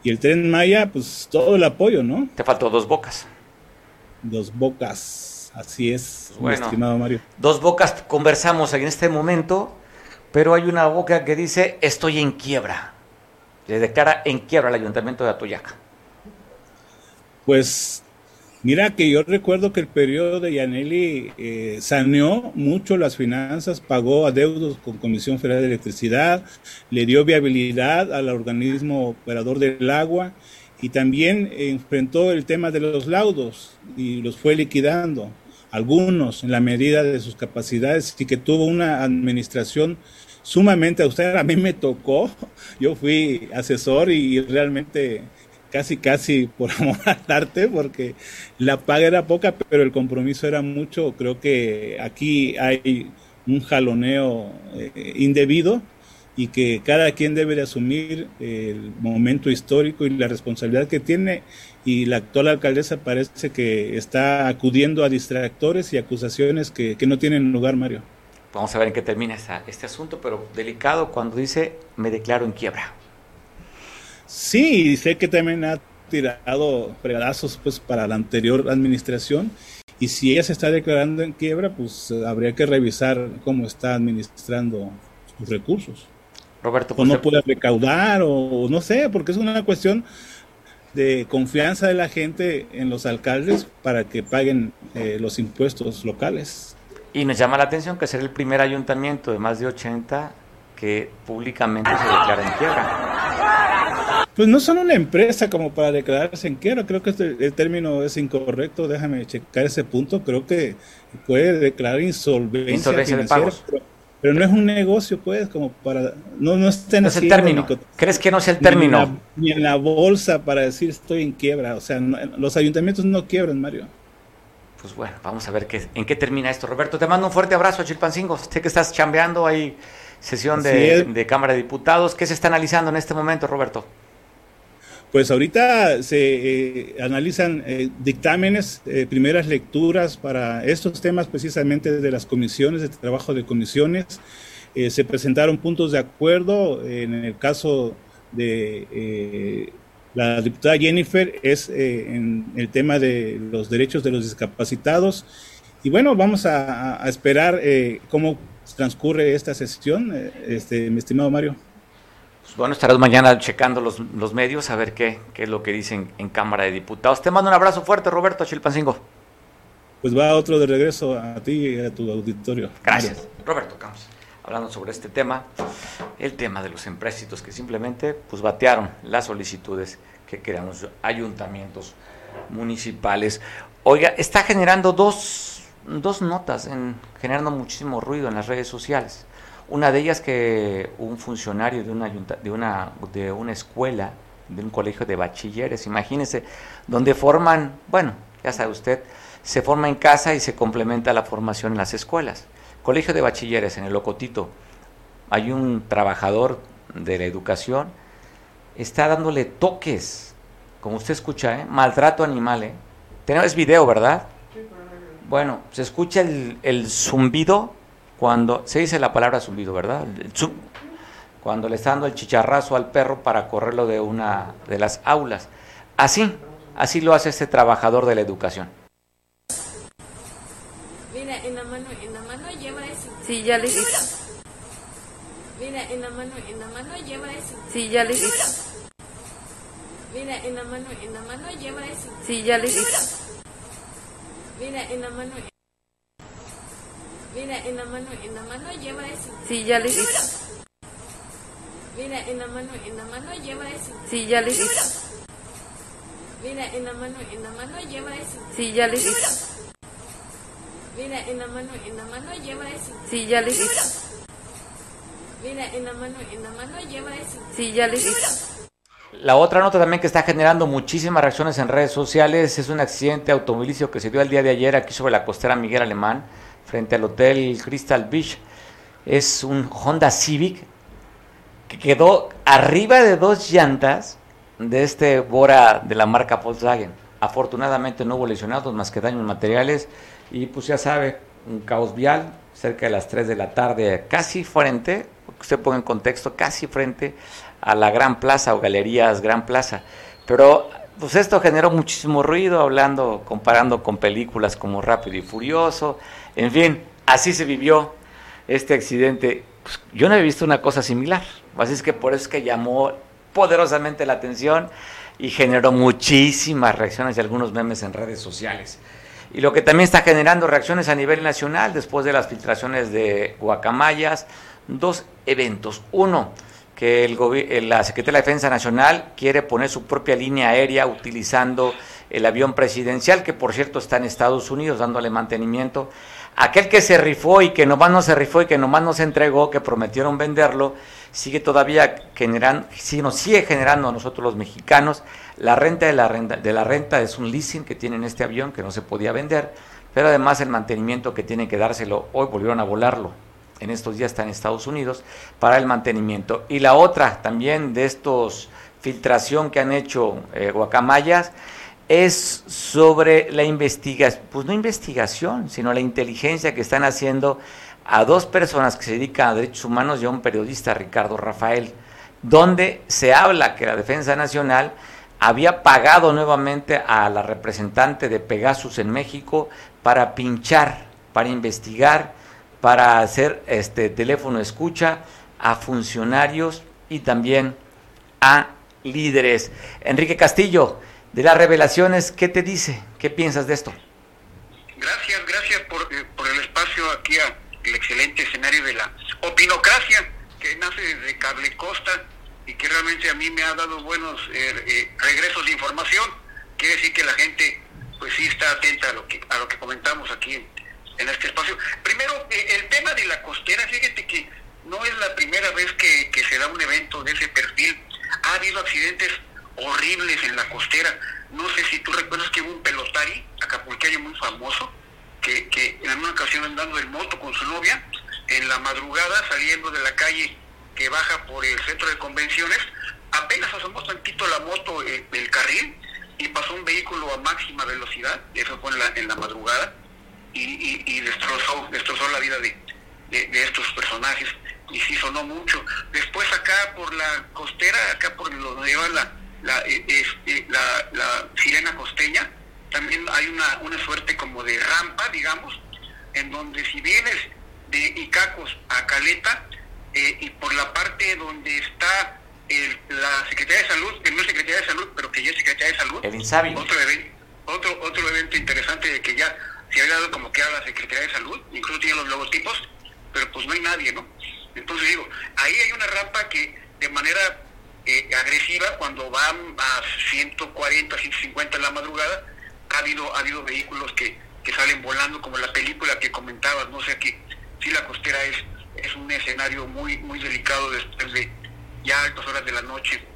y el Tren Maya, pues todo el apoyo, ¿no? Te faltó dos bocas. Dos bocas, así es, bueno, estimado Mario. Dos bocas conversamos en este momento, pero hay una boca que dice estoy en quiebra. Le declara en quiebra al ayuntamiento de Atoyac. Pues Mira que yo recuerdo que el periodo de Yaneli eh, saneó mucho las finanzas, pagó adeudos con Comisión Federal de Electricidad, le dio viabilidad al organismo operador del agua y también enfrentó el tema de los laudos y los fue liquidando, algunos en la medida de sus capacidades y que tuvo una administración sumamente austera. A mí me tocó, yo fui asesor y realmente casi, casi por <laughs> amor al arte, porque la paga era poca, pero el compromiso era mucho. Creo que aquí hay un jaloneo eh, indebido y que cada quien debe de asumir el momento histórico y la responsabilidad que tiene y la actual alcaldesa parece que está acudiendo a distractores y acusaciones que, que no tienen lugar, Mario. Vamos a ver en qué termina este asunto, pero delicado cuando dice me declaro en quiebra. Sí, sé que también ha tirado fregadazos pues para la anterior administración y si ella se está declarando en quiebra, pues habría que revisar cómo está administrando sus recursos. Roberto, o no puede recaudar o, no sé, porque es una cuestión de confianza de la gente en los alcaldes para que paguen eh, los impuestos locales. Y nos llama la atención que será el primer ayuntamiento de más de 80 que públicamente se declara en quiebra. Pues no son una empresa como para declararse en quiebra, creo que este, el término es incorrecto, déjame checar ese punto, creo que puede declarar insolvencia, financiera, Pero, no es un negocio, pues, como para... No, no está en el término. ¿Crees que no es el término? Ni en, la, bolsa para decir estoy en quiebra, o sea, los ayuntamientos no quiebran, Mario. Pues bueno, vamos a ver qué, en qué termina esto. Roberto, te mando un fuerte abrazo a Chilpancingo, sé que estás chambeando ahí sesión de, Cámara de Diputados. ¿Qué se está analizando en este momento, Roberto? Pues ahorita se eh, analizan eh, dictámenes, eh, primeras lecturas para estos temas precisamente de las comisiones, de trabajo de comisiones. se presentaron puntos de acuerdo en el caso de la diputada Jennifer es eh, en el tema de los derechos de los discapacitados. Y bueno, vamos a, esperar eh, cómo transcurre esta sesión, este, mi estimado Mario. Pues bueno, estarás mañana checando los, los medios a ver qué, qué, es lo que dicen en Cámara de Diputados. Te mando un abrazo fuerte, Roberto Chilpancingo. Pues va otro de regreso a ti y a tu auditorio. Gracias. Roberto Campos, hablando sobre este tema, el tema de los empréstitos que simplemente pues batearon las solicitudes que crean los ayuntamientos municipales. Oiga, está generando dos, dos notas, en, generando muchísimo ruido en las redes sociales. Una de ellas que un funcionario de una, de una, de una escuela, de un colegio de bachilleres, imagínense, donde forman, bueno, ya sabe usted, se forma en casa y se complementa la formación en las escuelas. Colegio de bachilleres en el Locotito, hay un trabajador de la educación, está dándole toques, como usted escucha, ¿eh? maltrato animal. ¿eh? Tenemos video, ¿verdad? Bueno, se escucha el, zumbido cuando se dice la palabra zumbido, ¿verdad? cuando le está dando el chicharrazo al perro para correrlo de una de las aulas. Así, así lo hace este trabajador de la educación. Mira, en la mano, en la mano lleva eso. Sí, ya le dije. Mira, en la mano, en la mano lleva eso. Sí, ya le dije. Mira, en la mano, en la mano lleva eso. Sí, ya le dije. Mira, en la mano, Mira, en la mano, en la mano lleva eso. Sí, ya le dije. Mira, en la mano, en la mano lleva eso. Sí, ya le dije. Mira, en la mano, en la mano lleva eso. Sí, ya le dije. Mira, en la mano, en la mano lleva eso. Sí, ya le dije. Mira, en la mano, en la mano lleva eso. Sí, ya le dije. La otra nota también que está generando muchísimas reacciones en redes sociales es un accidente automovilístico que se dio el día de ayer aquí sobre la costera Miguel Alemán frente al Hotel Crystal Beach. Es un Honda Civic que quedó arriba de dos llantas de este Bora de la marca Volkswagen. Afortunadamente no hubo lesionados más que daños materiales y pues ya sabe, un caos vial cerca de las 3 de la tarde, casi frente, usted ponga en contexto, casi frente a la Gran Plaza o Galerías Gran Plaza. Pero pues esto generó muchísimo ruido, hablando, comparando con películas como Rápido y Furioso, en fin, así se vivió este accidente. Pues, yo no he visto una cosa similar, así es que por eso es que llamó poderosamente la atención y generó muchísimas reacciones y algunos memes en redes sociales. Y lo que también está generando reacciones a nivel nacional después de las filtraciones de Guacamayas, dos eventos. Uno, que el la Secretaría de Defensa Nacional quiere poner su propia línea aérea utilizando el avión presidencial, que por cierto está en Estados Unidos dándole mantenimiento. Aquel que se rifó y que nomás no se rifó y que nomás no se entregó, que prometieron venderlo, sigue todavía generando, nos sigue generando a nosotros los mexicanos. La renta de la renta, de la renta es un leasing que tienen este avión que no se podía vender, pero además el mantenimiento que tienen que dárselo, hoy volvieron a volarlo, en estos días está en Estados Unidos, para el mantenimiento. Y la otra también de estos filtración que han hecho eh, guacamayas, es sobre la investigación, pues no investigación, sino la inteligencia que están haciendo a dos personas que se dedican a derechos humanos y a un periodista, Ricardo Rafael, donde se habla que la Defensa Nacional había pagado nuevamente a la representante de Pegasus en México para pinchar, para investigar, para hacer este teléfono escucha a funcionarios y también a líderes. Enrique Castillo, de las revelaciones, ¿qué te dice? ¿Qué piensas de esto? Gracias, gracias por, eh, por el espacio aquí al excelente escenario de la opinocracia que nace desde Cable Costa y que realmente a mí me ha dado buenos eh, eh, regresos de información. Quiere decir que la gente pues sí está atenta a lo que, a lo que comentamos aquí en, este espacio. Primero, el tema de la costera, fíjate que no es la primera vez que, que se da un evento de ese perfil. Ha habido accidentes horribles en la costera. No sé si tú recuerdas que hubo un pelotari acapulqueño muy famoso que, que en una ocasión andando en moto con su novia, en la madrugada saliendo de la calle que baja por el centro de convenciones, apenas asomó tantito la moto eh, del carril y pasó un vehículo a máxima velocidad, eso fue en la, en la madrugada, y, y, destrozó, destrozó la vida de, de, estos personajes. y sí sonó mucho. Después acá por la costera, acá por donde lleva la, la, eh, este, la, la sirena costeña, también hay una, una suerte como de rampa, digamos, en donde si vienes de Icacos a Caleta, eh, y por la parte donde está el- la Secretaría de Salud, que no es Secretaría de Salud, pero que ya es Secretaría de Salud, El Insabi. otro, even- otro, otro evento interesante de que ya se había dado como que a la Secretaría de Salud, incluso tiene los logotipos, pero pues no hay nadie, ¿no? Entonces digo, ahí hay una rampa que de manera eh, agresiva, cuando van a 140, 150 en la madrugada, ha habido, ha habido vehículos que, que salen volando, como la película que comentabas, no sé, que sí la costera es, es un escenario muy, muy delicado después de ya altas horas de la noche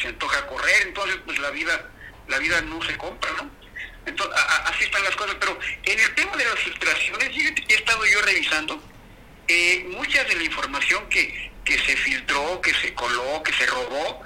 se antoja correr, entonces pues la vida, la vida no se compra, ¿no? Entonces, así están las cosas, pero en el tema de las filtraciones, he estado yo revisando, eh, mucha de la información que, que se filtró, que se coló, que se robó,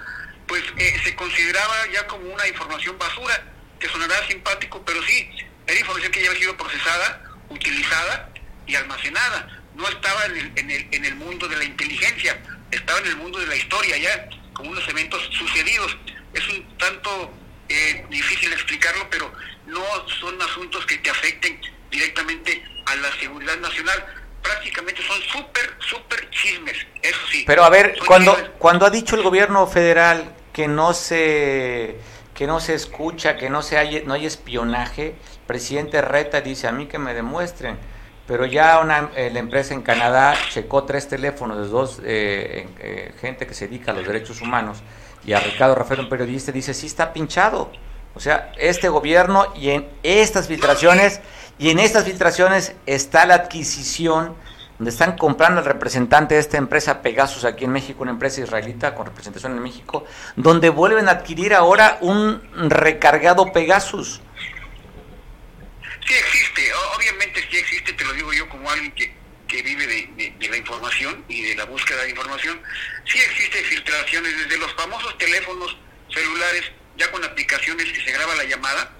pues eh, se consideraba ya como una información basura, que sonará simpático, pero sí, era información que ya había sido procesada, utilizada y almacenada. No estaba en el, en el, en el mundo de la inteligencia, estaba en el mundo de la historia ya, como unos eventos sucedidos. Es un tanto eh, difícil explicarlo, pero no son asuntos que te afecten directamente a la seguridad nacional. Prácticamente son súper, súper chismes, eso sí. Pero a ver, Son cuando, chismes. cuando ha dicho el gobierno federal que no se que no se escucha, que no se hay, no hay espionaje, el presidente Reta dice a mí que me demuestren, pero ya una eh, la empresa en Canadá checó tres teléfonos de dos eh, eh, gente que se dedica a los derechos humanos y a Ricardo Rafael, un periodista, dice sí está pinchado. O sea, este gobierno y en estas filtraciones y en estas filtraciones está la adquisición donde están comprando al representante de esta empresa Pegasus aquí en México, una empresa israelita con representación en México, donde vuelven a adquirir ahora un recargado Pegasus. Sí existe, obviamente sí existe, te lo digo yo como alguien que, que vive de, de- de la información y de la búsqueda de información. Sí existe filtraciones desde los famosos teléfonos celulares, ya con aplicaciones que se graba la llamada,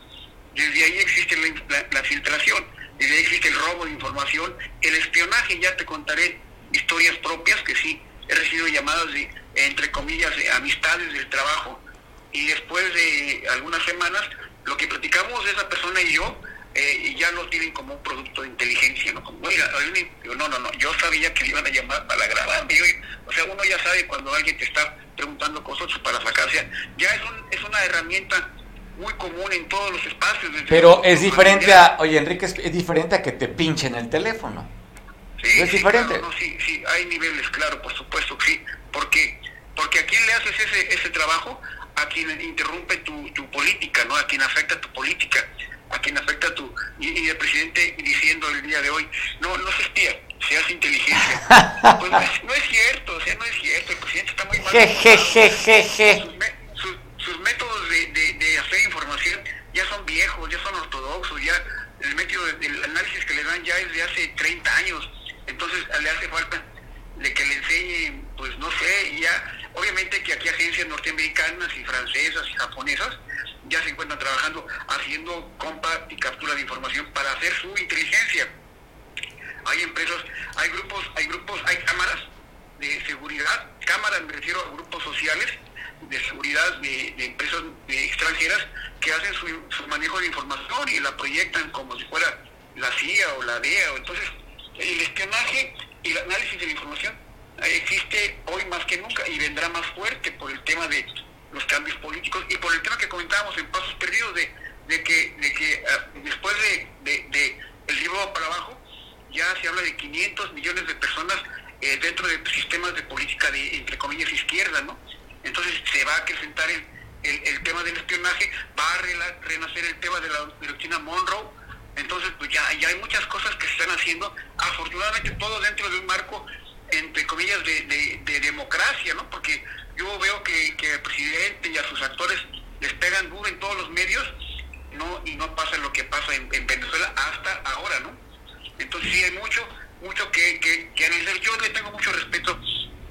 desde ahí existe la, la- la filtración, desde ahí existe el robo de información, el espionaje, ya te contaré historias propias que sí, he recibido llamadas de, entre comillas, de amistades del trabajo, y después de algunas semanas, lo que platicamos esa persona y yo, eh, ya lo tienen como un producto de inteligencia, ¿no? Como, oiga, no, no, no, yo sabía que le iban a llamar para grabarme, o sea, uno ya sabe cuando alguien te está preguntando cosas para sacarse, ya es, un, es una herramienta muy común en todos los espacios. Pero es diferente a, oye Enrique, es, es diferente a que te pinchen el teléfono. Sí, es sí, diferente. claro, no, sí, sí, hay niveles, claro, por supuesto que sí, porque porque a quién le haces ese ese trabajo, a quien interrumpe tu, tu política, ¿no? A quien afecta tu política, a quien afecta tu y, y el presidente diciendo el día de hoy, no, no se espía, se hace inteligencia. <laughs> pues no es, no es cierto, o sea, no es cierto, el presidente está muy mal. Sus, métodos de, de, hacer información ya son viejos, ya son ortodoxos, ya el método de- del análisis que le dan ya es de hace 30 años, entonces le hace falta de que le enseñen, pues no sé, ya, obviamente que aquí agencias norteamericanas y francesas y japonesas ya se encuentran trabajando haciendo compa y captura de información para hacer su inteligencia. Hay empresas, hay grupos, hay grupos, hay cámaras de seguridad, cámaras me refiero a grupos sociales de seguridad de, de empresas de extranjeras que hacen su, su manejo de información y la proyectan como si fuera la CIA o la DEA. Entonces, el espionaje y el análisis de la información existe hoy más que nunca y vendrá más fuerte por el tema de los cambios políticos y por el tema que comentábamos en Pasos Perdidos de, de que, de que ah, después de, de, de el libro para abajo ya se habla de 500 millones de personas eh, dentro de sistemas de política de, entre comillas, izquierda, ¿no? Entonces se va a acrecentar el, el, tema del espionaje, va a renacer el tema de la doctrina Monroe, entonces pues ya, ya hay muchas cosas que se están haciendo, afortunadamente todo dentro de un marco, entre comillas, de, de- de democracia, ¿no? Porque yo veo que, que el presidente y a sus actores les pegan duro en todos los medios, ¿no? Y no pasa lo que pasa en, en Venezuela hasta ahora, ¿no? Entonces sí hay mucho, mucho que, que, que analizar. Yo le tengo mucho respeto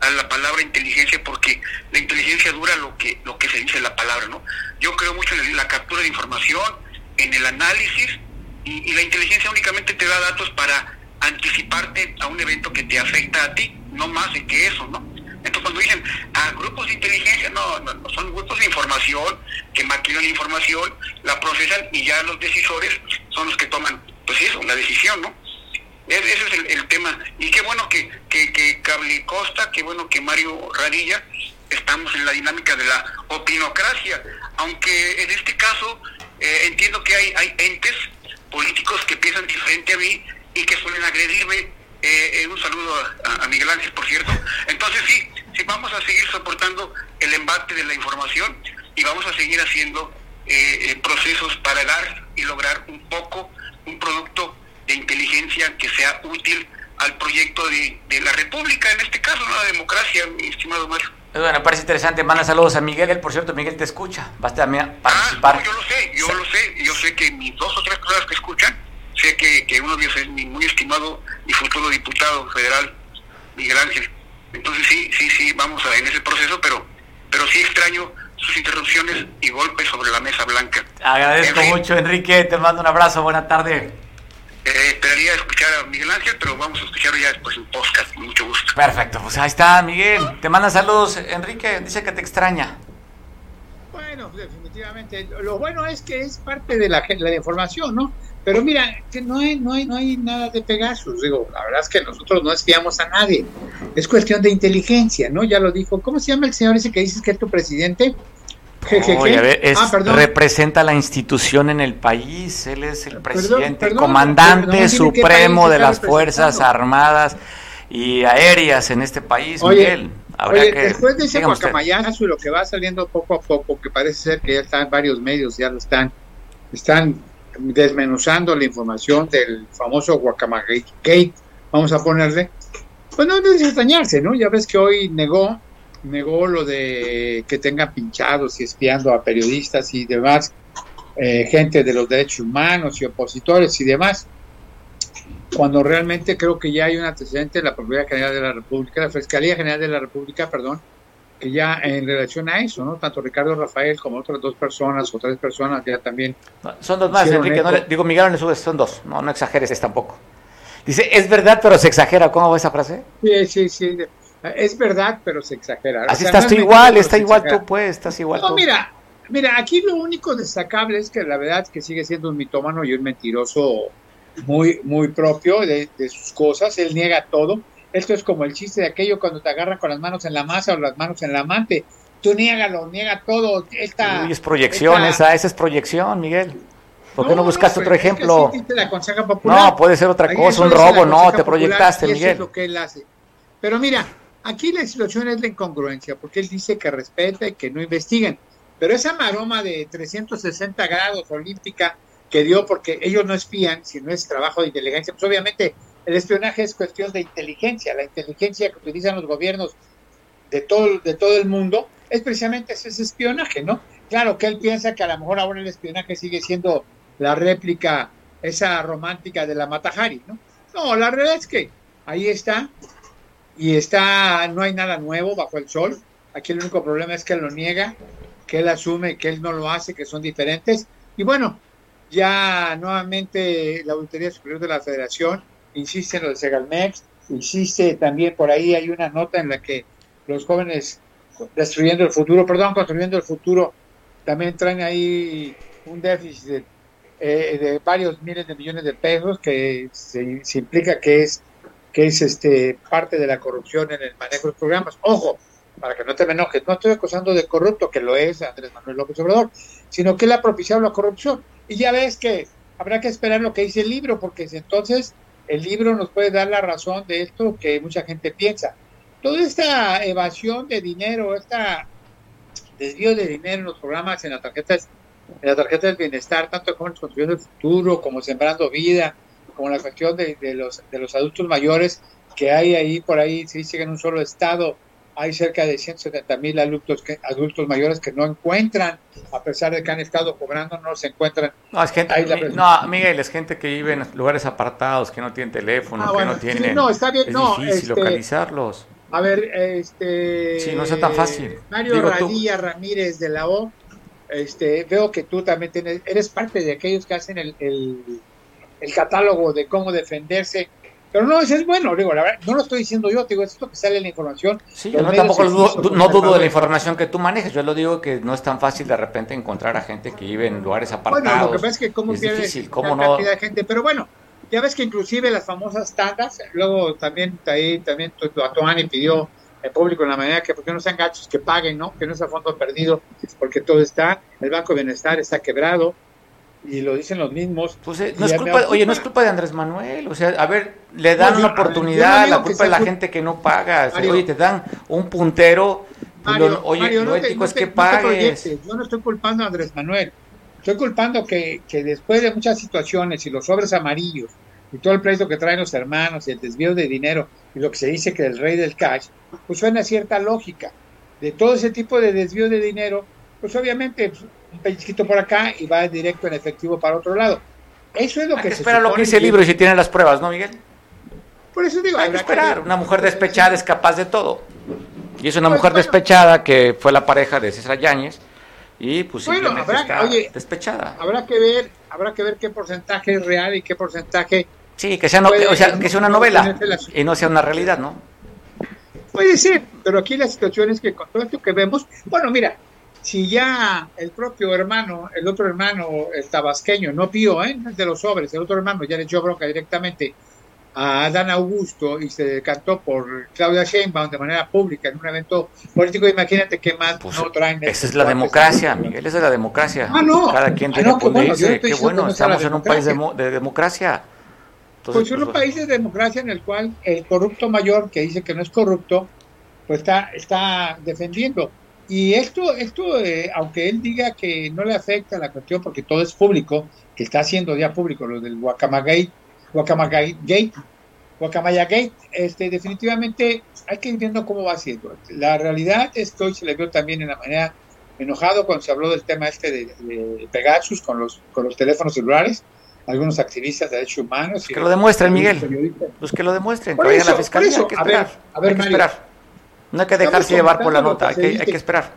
a la palabra inteligencia porque la inteligencia dura lo que lo que se dice la palabra, ¿no? Yo creo mucho en la captura de información, en el análisis y, la inteligencia únicamente te da datos para anticiparte a un evento que te afecta a ti, no más de que eso, ¿no? Entonces cuando dicen a grupos de inteligencia, no, no, no, son grupos de información que maquinan la información, la procesan y ya los decisores son los que toman, pues eso, la decisión, ¿no? E- Ese es el, tema. Y qué bueno que, que, que Cable Costa, qué bueno que Mario Radilla, estamos en la dinámica de la opinocracia, aunque en este caso eh, entiendo que hay, hay entes políticos que piensan diferente a mí y que suelen agredirme. Eh, eh, un saludo a, a Miguel Ángel, por cierto. Entonces sí, sí, vamos a seguir soportando el embate de la información y vamos a seguir haciendo eh, eh, procesos para dar y lograr un poco un producto de inteligencia que sea útil al proyecto de, de la República, en este caso, ¿no? la democracia, mi estimado Mario. Bueno, me parece interesante. Manda saludos a Miguel. Él, por cierto, Miguel te escucha. Vas también a participar. Yo lo sé, yo lo sé, yo sé que mis dos o tres personas que escuchan, sé que, que uno de ellos es mi muy estimado y futuro diputado federal, Miguel Ángel. Entonces sí, sí, sí, vamos a, en ese proceso, pero, pero sí extraño sus interrupciones y golpes sobre la mesa blanca. Agradezco En fin. mucho, Enrique. Te mando un abrazo. Buena tarde. Eh, esperaría escuchar a Miguel Ángel, pero vamos a escucharlo ya después en podcast, con mucho gusto. Perfecto. Pues ahí está, Miguel. Te manda saludos. Enrique dice que te extraña. Bueno, definitivamente. Lo bueno es que es parte de la, la información, ¿no? Pero mira, que no hay, no hay, no hay nada de Pegasus. Digo, la verdad es que nosotros no espiamos a nadie. Es cuestión de inteligencia, ¿no? Ya lo dijo. ¿Cómo se llama el señor ese que dices que es tu presidente? Oye, a ver, es- Ah, representa la institución en el país. Él es el presidente, perdón, comandante perdón, supremo de las Fuerzas. Armadas y Aéreas en este país, Oye, Miguel. Habrá Oye, que. después de ese guacamayazo y lo que va saliendo poco a poco, que parece ser que ya están varios medios, ya lo están, están desmenuzando la información del famoso guacamayate, vamos a ponerle, pues no es extrañarse, ¿no? Ya ves que hoy negó, negó lo de que tengan pinchados y espiando a periodistas y demás, eh, gente de los derechos humanos y opositores y demás cuando realmente creo que ya hay un antecedente de la Procuraduría General de la República, la Fiscalía General de la República, perdón, que ya en relación a eso, ¿no? Tanto Ricardo Rafael como otras dos personas o tres personas ya también. Son dos más, Enrique. no eco. le- digo, Miguel, no subes, son dos. No, no exageres es tampoco. Dice, es verdad, pero se exagera. ¿Cómo va esa frase? Sí, sí, sí. Es verdad, pero se exagera. O Así sea, estás tú igual, está igual exagera. tú, pues, estás igual No, tú. mira, mira, aquí lo único destacable es que la verdad es que sigue siendo un mitómano y un mentiroso muy, muy propio de, de sus cosas. Él niega todo. Esto es como el chiste de aquello cuando te agarran con las manos en la masa o las manos en la amante. Tú niégalo, niega todo. Esta, Uy, es proyección esta- esa, esa es proyección, Miguel. ¿Por qué no, No, buscaste otro es que ejemplo? sí la. No, puede ser otra Ahí cosa, un robo, no, te proyectaste, Miguel. es lo que él hace. Pero mira, aquí la situación es la incongruencia, porque él dice que respeta y que no investiguen. Pero esa maroma de 360 grados olímpica que dio, porque ellos no espían, sino es trabajo de inteligencia, pues obviamente el espionaje es cuestión de inteligencia. La inteligencia que utilizan los gobiernos de todo, de todo el mundo es precisamente ese espionaje, ¿no? Claro que él piensa que a lo mejor ahora el espionaje sigue siendo la réplica, esa romántica de la Matajari, ¿no? No, la realidad es que ahí está, y está, no hay nada nuevo bajo el sol. Aquí el único problema es que él lo niega, que él asume que él no lo hace, que son diferentes. Y bueno, ya nuevamente la Auditoría Superior de la Federación insiste en lo de Segalmex, insiste también por ahí, hay una nota en la que los jóvenes destruyendo el futuro, perdón, construyendo el futuro, también traen ahí un déficit de, eh, de varios miles de millones de pesos que se, se implica que es que es este parte de la corrupción en el manejo de los programas. Ojo, para que no te me enojes, no estoy acusando de corrupto, que lo es Andrés Manuel López Obrador, sino que él ha propiciado la corrupción. Y ya ves que habrá que esperar lo que dice el libro, porque entonces el libro nos puede dar la razón de esto que mucha gente piensa. Toda esta evasión de dinero, esta desvío de dinero en los programas, en las tarjetas, en la tarjeta del bienestar, tanto como en construyendo el futuro, como sembrando vida, como la cuestión de, de los, de los adultos mayores, que hay ahí, por ahí, se dice que en un solo estado hay cerca de 170 mil adultos, que, adultos mayores que no encuentran, a pesar de que han estado cobrando, no se encuentran. No, es gente, no, Miguel, es gente que vive en lugares apartados, que no tienen teléfono, Ah, que bueno, no sí, tienen. no, está bien, es no, difícil este, localizarlos. A ver, este. Sí, no es tan fácil. Mario Digo, tú- Radilla Ramírez de la O, este, veo que tú también tienes, eres parte de aquellos que hacen el, el, el catálogo de cómo defenderse Pero no, es bueno, digo, la verdad, no lo estoy diciendo yo, digo, es esto que sale en la información. Sí, yo no, tampoco dudo, no dudo de la información que tú manejes. Yo lo digo que no es tan fácil de repente encontrar a gente que vive en lugares apartados. Bueno, lo que pasa es que cómo es difícil, cómo no. cantidad de gente, pero bueno, ya ves que inclusive las famosas tandas, luego también ahí también pidió el público en la manera que porque no sean gachos que paguen, ¿no? Que no sea fondo perdido, porque todo está, el Banco de Bienestar está quebrado y lo dicen los mismos. Pues, eh, no es culpa, ocupa- oye, no es culpa de Andrés Manuel, o sea, a ver, le dan No, una yo oportunidad, la culpa de la gente que no paga, Mario. oye, te dan un puntero, pues, Mario, lo- oye, Mario, no ético es que te pagues. Yo no estoy culpando a Andrés Manuel. Estoy culpando que, que después de muchas situaciones y los sobres amarillos y todo el pleito que traen los hermanos y el desvío de dinero y lo que se dice que el rey del cash, pues suena cierta lógica. De todo ese tipo de desvío de dinero, pues obviamente pues, un pellizquito por acá y va directo en efectivo para otro lado. Eso es lo Hay que que se esperar lo que dice el libro y si tiene las pruebas, ¿no, Miguel? Por eso digo, Hay que esperar, una mujer despechada es capaz de todo. Y es una Pues, mujer bueno. despechada que fue la pareja de César Yáñez y pues Bueno, simplemente habrá- está oye, despechada. Habrá que ver, habrá que ver qué porcentaje es real y qué porcentaje Sí, que sea, no- puede- o sea, que sea una no novela y no sea una realidad, ¿no? Puede ser, pero aquí la situación es que con todo esto que vemos, bueno, mira, si ya el propio hermano, el otro hermano, el tabasqueño, no pío, ¿eh? No de los sobres, el otro hermano ya le echó bronca directamente a Adán Augusto y se decantó por Claudia Sheinbaum de manera pública en un evento político, imagínate qué más no traen. Esa es la democracia, Miguel, esa es la democracia. Ah, no. Cada quien Ah, tiene no, qué poder bueno, no qué bueno, que no estamos en un país de, de democracia. Pues en un país de democracia en el cual el corrupto mayor, que dice que no es corrupto, pues está, está defendiendo. Y esto, esto eh, aunque él diga que no le afecta la cuestión porque todo es público, que está haciendo ya público lo del Guacamagate, Guacamagate Gate, Guacamaya Gate, este, definitivamente hay que ir viendo cómo va haciendo. La realidad es que hoy se le vio también en la manera enojado cuando se habló del tema este de, de Pegasus con los, con los teléfonos celulares, algunos activistas de derechos humanos. Que lo demuestren, Miguel. Pues que lo demuestren, que vayan a la fiscalía, por eso, hay que a ver, a ver, hay que Mario. esperar. No hay que dejarse llevar por la nota, hay que hay que esperar.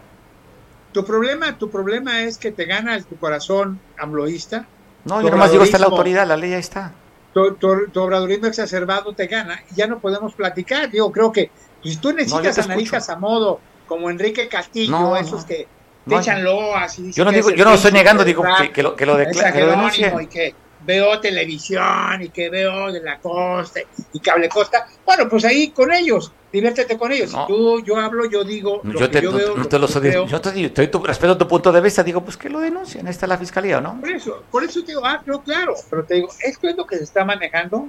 Tu problema, tu problema es que te gana tu corazón amloísta. No, yo nomás digo, está la autoridad, la ley ahí está. Tu, tu- tu obradorismo exacerbado te gana y ya no podemos platicar. Digo, creo que pues, si tú necesitas te analistas a modo como Enrique Castillo, No, esos no. que te No, echan loas y Yo no digo, yo no lo estoy negando, digo que, que lo, que lo, que lo y que veo televisión y que veo de la costa y cable costa. Bueno, pues ahí con ellos, diviértete con ellos. No. Si tú, yo hablo, yo digo, lo Yo que te, yo no, veo, no lo te lo que estoy creo. yo te digo, estoy tu, respeto tu punto de vista, digo, pues que lo denuncien, ahí está la fiscalía, ¿no? Por eso, por eso te digo, ah, no, claro, pero te digo, esto es lo que se está manejando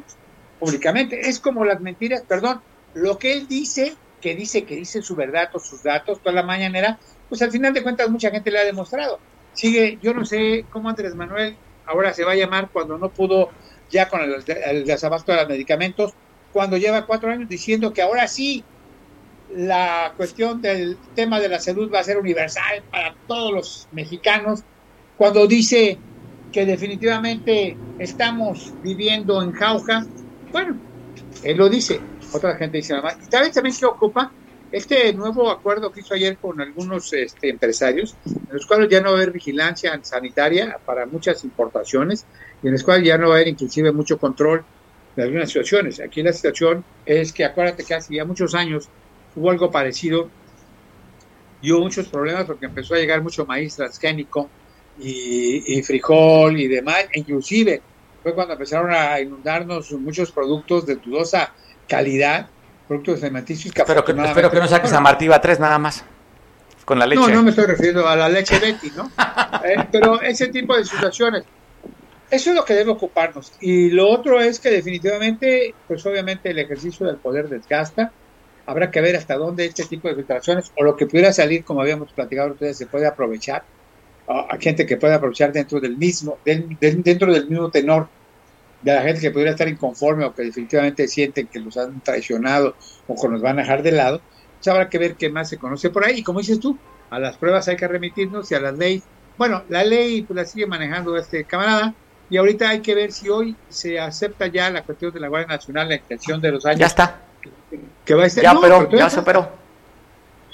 públicamente. Es como las mentiras, perdón, lo que él dice, que dice que dice su verdad o sus datos toda la mañanera, pues al final de cuentas mucha gente le ha demostrado. Sigue, yo no sé cómo Andrés Manuel ahora se va a llamar cuando no pudo ya con el, el desabasto de los medicamentos, cuando lleva cuatro años diciendo que ahora sí la cuestión del tema de la salud va a ser universal para todos los mexicanos, cuando dice que definitivamente estamos viviendo en jauja, bueno, él lo dice, otra gente dice nada más. Y también, también se ocupa este nuevo acuerdo que hizo ayer con algunos este, empresarios, en los cuales ya no va a haber vigilancia sanitaria para muchas importaciones y en los cuales ya no va a haber inclusive mucho control de algunas situaciones. Aquí la situación es que acuérdate que hace ya muchos años hubo algo parecido y hubo muchos problemas porque empezó a llegar mucho maíz transgénico y, y frijol y demás, e inclusive fue cuando empezaron a inundarnos muchos productos de dudosa calidad, productos alimenticios que Espero que, espero que no saques a Martiva 3 nada más, con la leche. no, no me estoy refiriendo a la leche Betty, ¿no? <laughs> Eh, pero ese tipo de situaciones, eso es lo que debe ocuparnos. Y lo otro es que definitivamente, pues obviamente el ejercicio del poder desgasta. Habrá que ver hasta dónde este tipo de filtraciones o lo que pudiera salir, como habíamos platicado ustedes, se puede aprovechar. A a gente que puede aprovechar dentro del mismo, del- del- dentro del mismo tenor de la gente que pudiera estar inconforme o que definitivamente sienten que los han traicionado o que nos van a dejar de lado, pues habrá que ver qué más se conoce por ahí. Y como dices tú, a las pruebas hay que remitirnos y a las leyes. Bueno, la ley pues, la sigue manejando este camarada y ahorita hay que ver si hoy se acepta ya la cuestión de la Guardia Nacional, la extensión de los años. Ya está. Que va a ser, Ya no, pero ya se operó.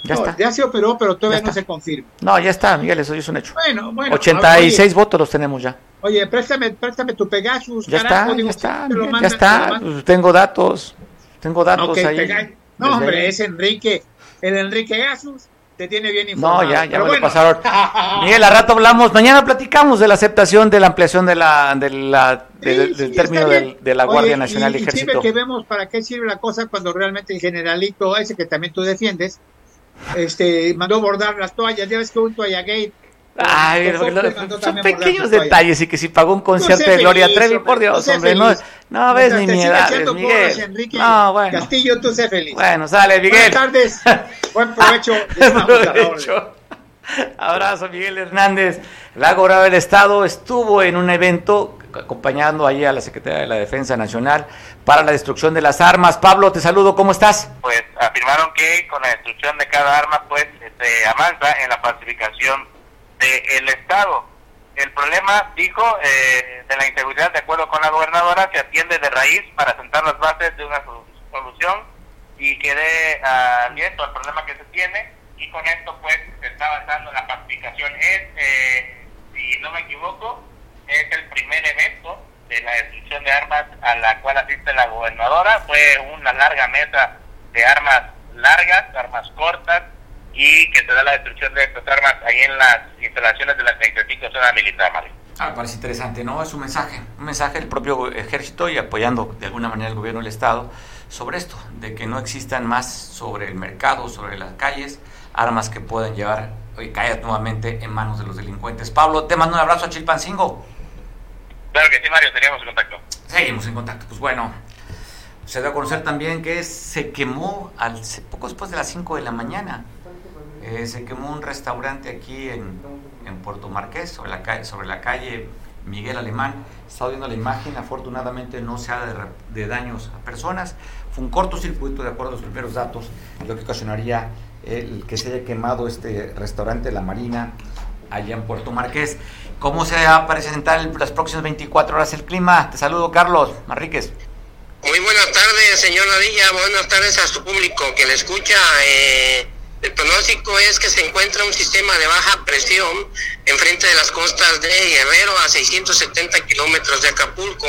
Ya no, está. ya se operó, pero todavía no se confirma. No, ya está, Miguel, eso ya es un hecho. Bueno, bueno. 86 oye, votos los tenemos ya. Oye, préstame, préstame tu Pegasus. Ya carajo, está, digo, ya está, lo ya lo está. Pues tengo datos, tengo datos Ok, ahí. Pega- No, Desde hombre, ahí. es Enrique. El Enrique Gasus te tiene bien informado. No, ya, ya me lo bueno. pasaron. <laughs> Miguel, a rato hablamos. Mañana platicamos de la aceptación de la ampliación de la, de la, de- Sí, del sí, término del- de la Oye, Guardia Nacional y, y y sirve Ejército. que vemos para qué sirve la cosa cuando realmente el generalito ese que también tú defiendes, este, mandó bordar las toallas. Ya ves que un toalla gay. Ay, son pequeños detalles y que si pagó un concierto sé de Gloria feliz, Trevi, hombre, por Dios, hombre, no, feliz. no ves ni mi edad, Miguel. Enrique No, bueno. Castillo, tú sé feliz. Bueno, sale, Miguel. Buenas tardes. <laughs> Buen provecho. <laughs> Orden. Provecho. Abrazo, Miguel Hernández. La gobernadora del Estado estuvo en un evento acompañando allí a la Secretaría de la Defensa Nacional para la destrucción de las armas. Pablo, te saludo, ¿cómo estás? pues afirmaron que con la destrucción de cada arma pues se avanza en la pacificación del Estado. El problema, dijo, eh, de la inseguridad, de acuerdo con la gobernadora, se atiende de raíz para sentar las bases de una sol- solución y que dé aliento al problema que se tiene y con esto pues se está avanzando la pacificación. Es, eh, si no me equivoco, es el primer evento de la destrucción de armas a la cual asiste la gobernadora. Fue una larga mesa de armas largas, armas cortas, y que se da la destrucción de estas armas ahí en las instalaciones de la 35 zona militar, Mario. Ah, parece interesante, ¿no? Es un mensaje, un mensaje del propio ejército y apoyando de alguna manera el gobierno del Estado sobre esto, de que no existan más sobre el mercado, sobre las calles, armas que puedan llevar y caer nuevamente en manos de los delincuentes. Pablo, te mando un abrazo a Chilpancingo. Claro que sí, Mario, teníamos en contacto. Seguimos en contacto. Pues bueno, se da a conocer también que se quemó al, poco después de las 5 de la mañana. Eh, se quemó un restaurante aquí en, en Puerto Marqués, sobre la, calle, sobre la calle Miguel Alemán. Estaba viendo la imagen, afortunadamente no se ha de, de daños a personas. Fue un cortocircuito, de acuerdo a los primeros datos, lo que ocasionaría el que se haya quemado este restaurante La Marina allá en Puerto Marqués. ¿Cómo se va a presentar en las próximas 24 horas el clima? Te saludo, Carlos Manríquez. Muy buenas tardes, señor Ladilla. Buenas tardes a su público que le escucha. Eh, el pronóstico es que se encuentra un sistema de baja presión enfrente de las costas de Guerrero a 670 kilómetros de Acapulco,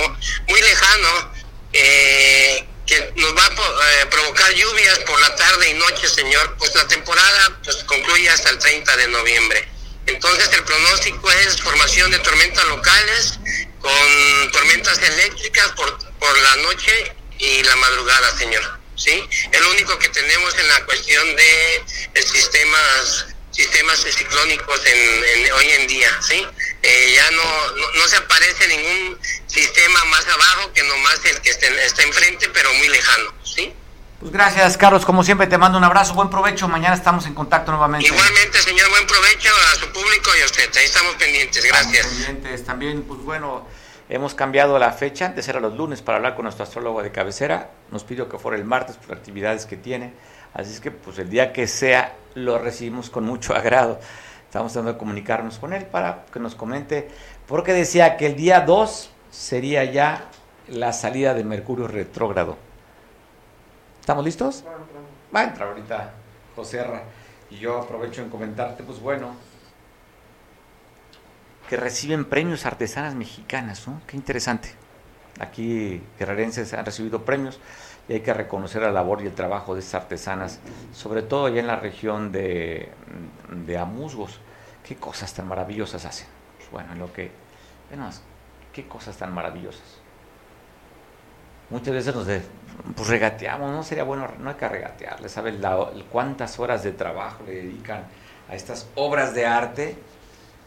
muy lejano, eh, que nos va a eh, provocar lluvias por la tarde y noche, señor. Pues la temporada pues, concluye hasta el 30 de noviembre. Entonces el pronóstico es formación de tormentas locales con tormentas eléctricas por, por la noche y la madrugada, señor. ¿Sí? Es lo único que tenemos en la cuestión de eh, sistemas sistemas ciclónicos en, en- hoy en día, ¿sí? Eh, ya no, no, no se aparece ningún sistema más abajo que nomás el que esté, está enfrente, pero muy lejano, ¿sí? Pues gracias, Carlos. Como siempre, te mando un abrazo. Buen provecho. Mañana estamos en contacto nuevamente. Igualmente, señor, buen provecho a su público y a usted. Ahí estamos pendientes. Gracias. Estamos pendientes. También, pues bueno, hemos cambiado la fecha. Antes era los lunes para hablar con nuestro astrólogo de cabecera. Nos pidió que fuera el martes por actividades que tiene. Así es que, pues el día que sea, lo recibimos con mucho agrado. Estamos tratando de comunicarnos con él para que nos comente. Porque decía que el día 2 sería ya la salida de Mercurio retrógrado. ¿Estamos listos? Va a entrar ahorita José Ra. Y yo aprovecho en comentarte, pues bueno, que reciben premios artesanas mexicanas, ¿no? Qué interesante. Aquí guerrerenses han recibido premios y hay que reconocer la labor y el trabajo de estas artesanas, sobre todo allá en la región de, de Amusgos. Qué cosas tan maravillosas hacen. Pues bueno, en lo que, bueno, qué cosas tan maravillosas. Muchas veces nos pues regateamos, no sería bueno, no hay que regatearle, ¿sabes? La- cuántas horas de trabajo le dedican a estas obras de arte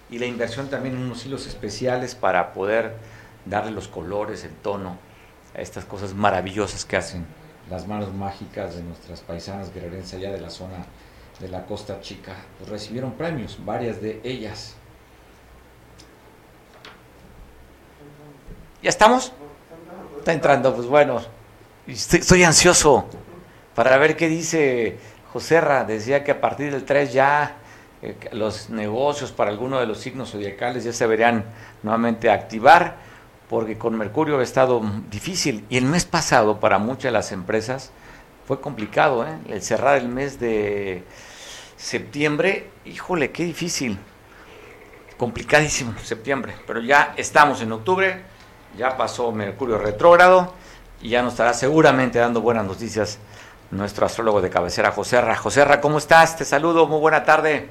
y la inversión también en unos hilos especiales para poder darle los colores, el tono estas cosas maravillosas que hacen las manos mágicas de nuestras paisanas guerrerenses allá de la zona de la Costa Chica. Pues recibieron premios, varias de ellas. ¿Ya estamos? Está entrando, pues bueno. Estoy, estoy ansioso para ver qué dice Joserra. Decía que a partir del 3 ya eh, los negocios para alguno de los signos zodiacales ya se verían nuevamente activar, porque con Mercurio ha estado difícil. Y el mes pasado para muchas de las empresas fue complicado, ¿eh? El cerrar el mes de septiembre, híjole, qué difícil. complicadísimo septiembre, pero ya estamos en octubre, ya pasó Mercurio retrógrado y ya nos estará seguramente dando buenas noticias nuestro astrólogo de cabecera, Joserra. Joserra, ¿cómo estás? Te saludo, muy buena tarde.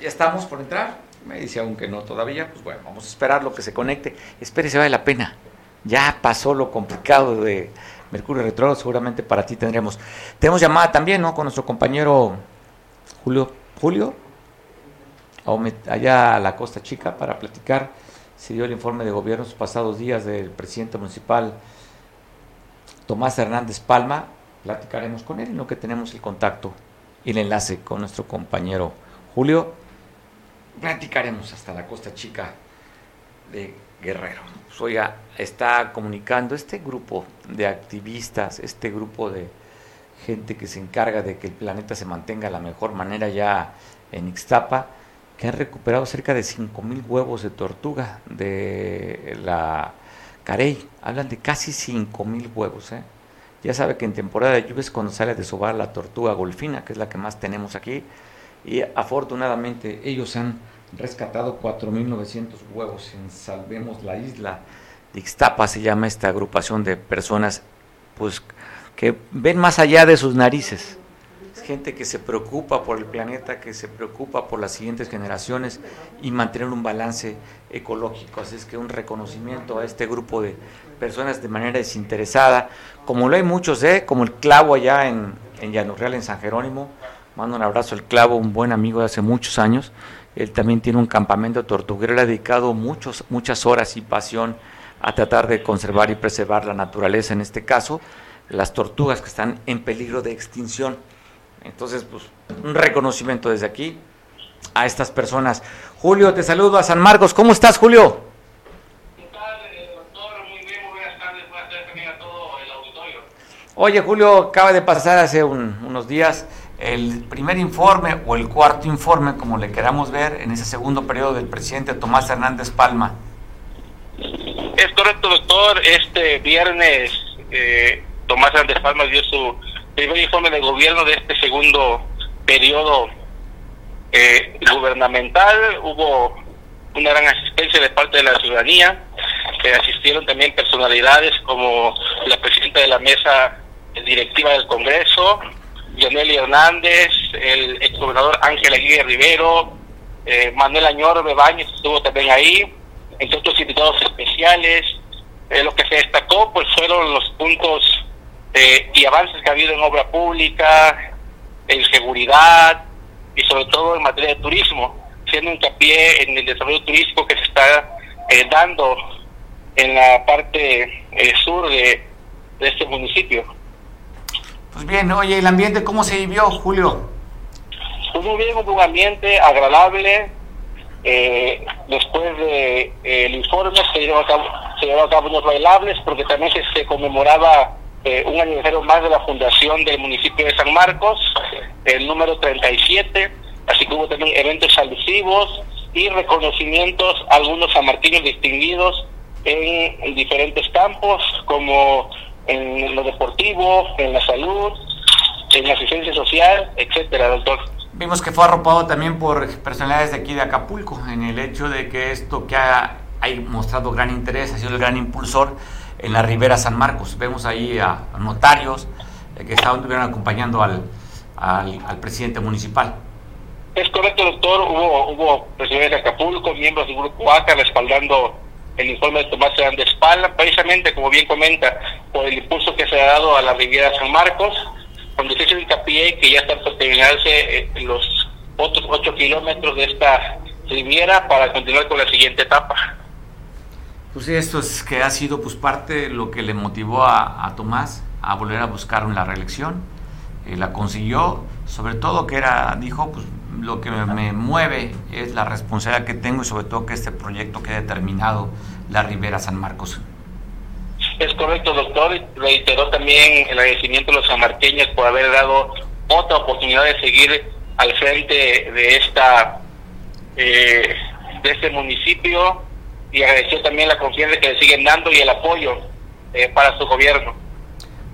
¿Ya estamos por entrar? Me dice aún que no todavía, pues bueno, vamos a esperar lo que se conecte. Espérese, vale la pena. Ya pasó lo complicado de Mercurio retrógrado, seguramente para ti tendremos. Tenemos llamada también, ¿no? Con nuestro compañero Julio. Julio, allá a la Costa Chica para platicar. Se dio el informe de gobierno los pasados días del presidente municipal Tomás Hernández Palma. Platicaremos con él, en lo que tenemos el contacto y el enlace con nuestro compañero Julio. Platicaremos hasta la Costa Chica de Guerrero. Pues, está comunicando este grupo de activistas, este grupo de gente que se encarga de que el planeta se mantenga de la mejor manera ya en Ixtapa que han recuperado cerca de 5.000 huevos de tortuga de la Carey. Hablan de casi 5.000 huevos. ¿eh? Ya sabe que en temporada de lluvias cuando sale de sobar la tortuga golfina, que es la que más tenemos aquí. Y afortunadamente ellos han rescatado 4.900 huevos en Salvemos la Isla de Ixtapa, se llama esta agrupación de personas pues que ven más allá de sus narices gente que se preocupa por el planeta, que se preocupa por las siguientes generaciones y mantener un balance ecológico. Así es que un reconocimiento a este grupo de personas de manera desinteresada, como lo hay muchos, ¿eh? como el clavo allá en, en Llano Real, en San Jerónimo. Mando un abrazo al clavo, un buen amigo de hace muchos años. Él también tiene un campamento tortuguero, le ha dedicado muchos, muchas horas y pasión a tratar de conservar y preservar la naturaleza, en este caso, las tortugas que están en peligro de extinción. Entonces, pues, un reconocimiento desde aquí a estas personas. Julio, te saludo a San Marcos. ¿Cómo estás, Julio? ¿Qué tal, doctor? Muy bien, buenas tardes. Buenas tardes también a todo el auditorio. Oye, Julio, acaba de pasar hace unos días el primer informe o el cuarto informe, como le queramos ver, en ese segundo periodo del presidente Tomás Hernández Palma. Es correcto, doctor. Este viernes eh, Tomás Hernández Palma dio su primer informe de gobierno de este segundo periodo eh, gubernamental. Hubo una gran asistencia de parte de la ciudadanía, que asistieron también personalidades como la presidenta de la mesa directiva del Congreso, Yaneli Hernández, el exgobernador Ángel Aguirre Rivero, eh, Manuel Añor Bebañez estuvo también ahí, entre otros invitados especiales. Eh, lo que se destacó pues fueron los puntos eh, y avances que ha habido en obra pública, en seguridad y sobre todo en materia de turismo, siendo hincapié en el desarrollo turístico que se está eh, dando en la parte sur de, este municipio. Pues bien, oye, ¿el ambiente cómo se vivió, Julio? Pues muy bien, un ambiente agradable. después de el informe se llevaron a cabo, se a cabo unos bailables porque también se, se conmemoraba eh, un aniversario más de la fundación del municipio de San Marcos, el número 37, así que hubo también eventos alusivos y reconocimientos a algunos sanmartinos distinguidos en, diferentes campos, como en lo deportivo, en la salud, en la asistencia social, etcétera, doctor. Vimos que fue arropado también por personalidades de aquí de Acapulco, en el hecho de que esto que ha, ha mostrado gran interés, ha sido el gran impulsor en la Ribera San Marcos. Vemos ahí a, notarios eh, que estaban acompañando al, al, presidente municipal. Es correcto, doctor. Hubo, hubo presidente de Acapulco, miembros del Grupo ACA respaldando el informe de Tomás de Espalda, precisamente, como bien comenta, por el impulso que se ha dado a la Riviera San Marcos, donde se hizo hincapié que ya están por terminarse eh, los otros ocho kilómetros de esta riviera para continuar con la siguiente etapa. Pues esto es que ha sido pues parte de lo que le motivó a, Tomás a volver a buscar la reelección. Eh, la consiguió, sobre todo que era, dijo, pues lo que me, mueve es la responsabilidad que tengo y sobre todo que este proyecto quede terminado, la Ribera San Marcos. Es correcto, doctor. Reiteró también el agradecimiento a los sanmarqueños por haber dado otra oportunidad de seguir al frente de esta eh, de este municipio y agradeció también la confianza que le siguen dando y el apoyo eh, para su gobierno.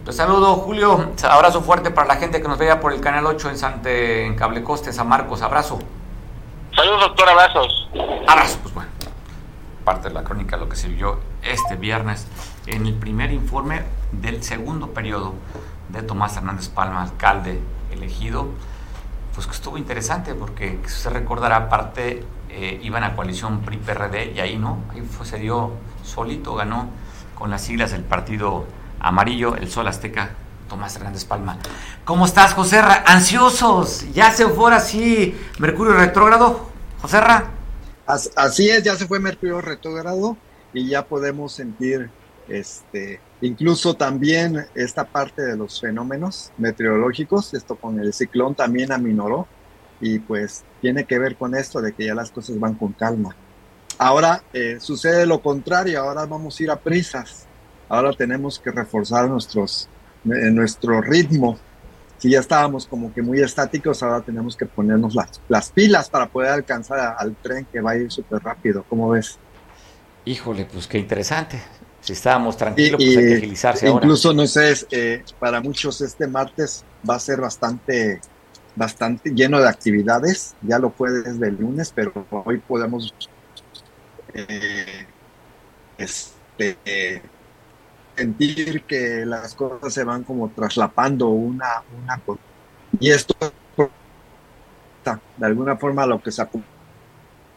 Te saludo, Julio. Abrazo fuerte para la gente que nos vea por el Canal 8 en, Sante, en Cable Coste, San Marcos. Abrazo. Saludos, doctor, abrazos. Abrazos, pues bueno. Parte de la crónica, lo que se vio este viernes en el primer informe del segundo periodo de Tomás Hernández Palma, alcalde elegido, pues que estuvo interesante porque se recordará parte eh, iban a coalición PRI-PRD y ahí no, ahí fue, se dio solito, ganó con las siglas del partido amarillo, el Sol Azteca, Tomás Hernández Palma. ¿Cómo estás, José Ansiosos, ya se fue así Mercurio retrógrado, José Así es, ya se fue Mercurio retrógrado y ya podemos sentir este incluso también esta parte de los fenómenos meteorológicos, esto con el ciclón también aminoró y pues tiene que ver con esto de que ya las cosas van con calma. Ahora eh, sucede lo contrario, ahora vamos a ir a prisas, ahora tenemos que reforzar nuestros, nuestro ritmo. Si ya estábamos como que muy estáticos, ahora tenemos que ponernos las, las pilas para poder alcanzar al tren que va a ir súper rápido. ¿Cómo ves? Híjole, pues qué interesante. Si estábamos tranquilos, pues hay que agilizarse incluso, no sé, eh, para muchos este martes va a ser bastante bastante lleno de actividades, ya lo fue desde el lunes, pero hoy podemos eh, este, sentir que las cosas se van como traslapando una, una y esto de alguna forma lo que se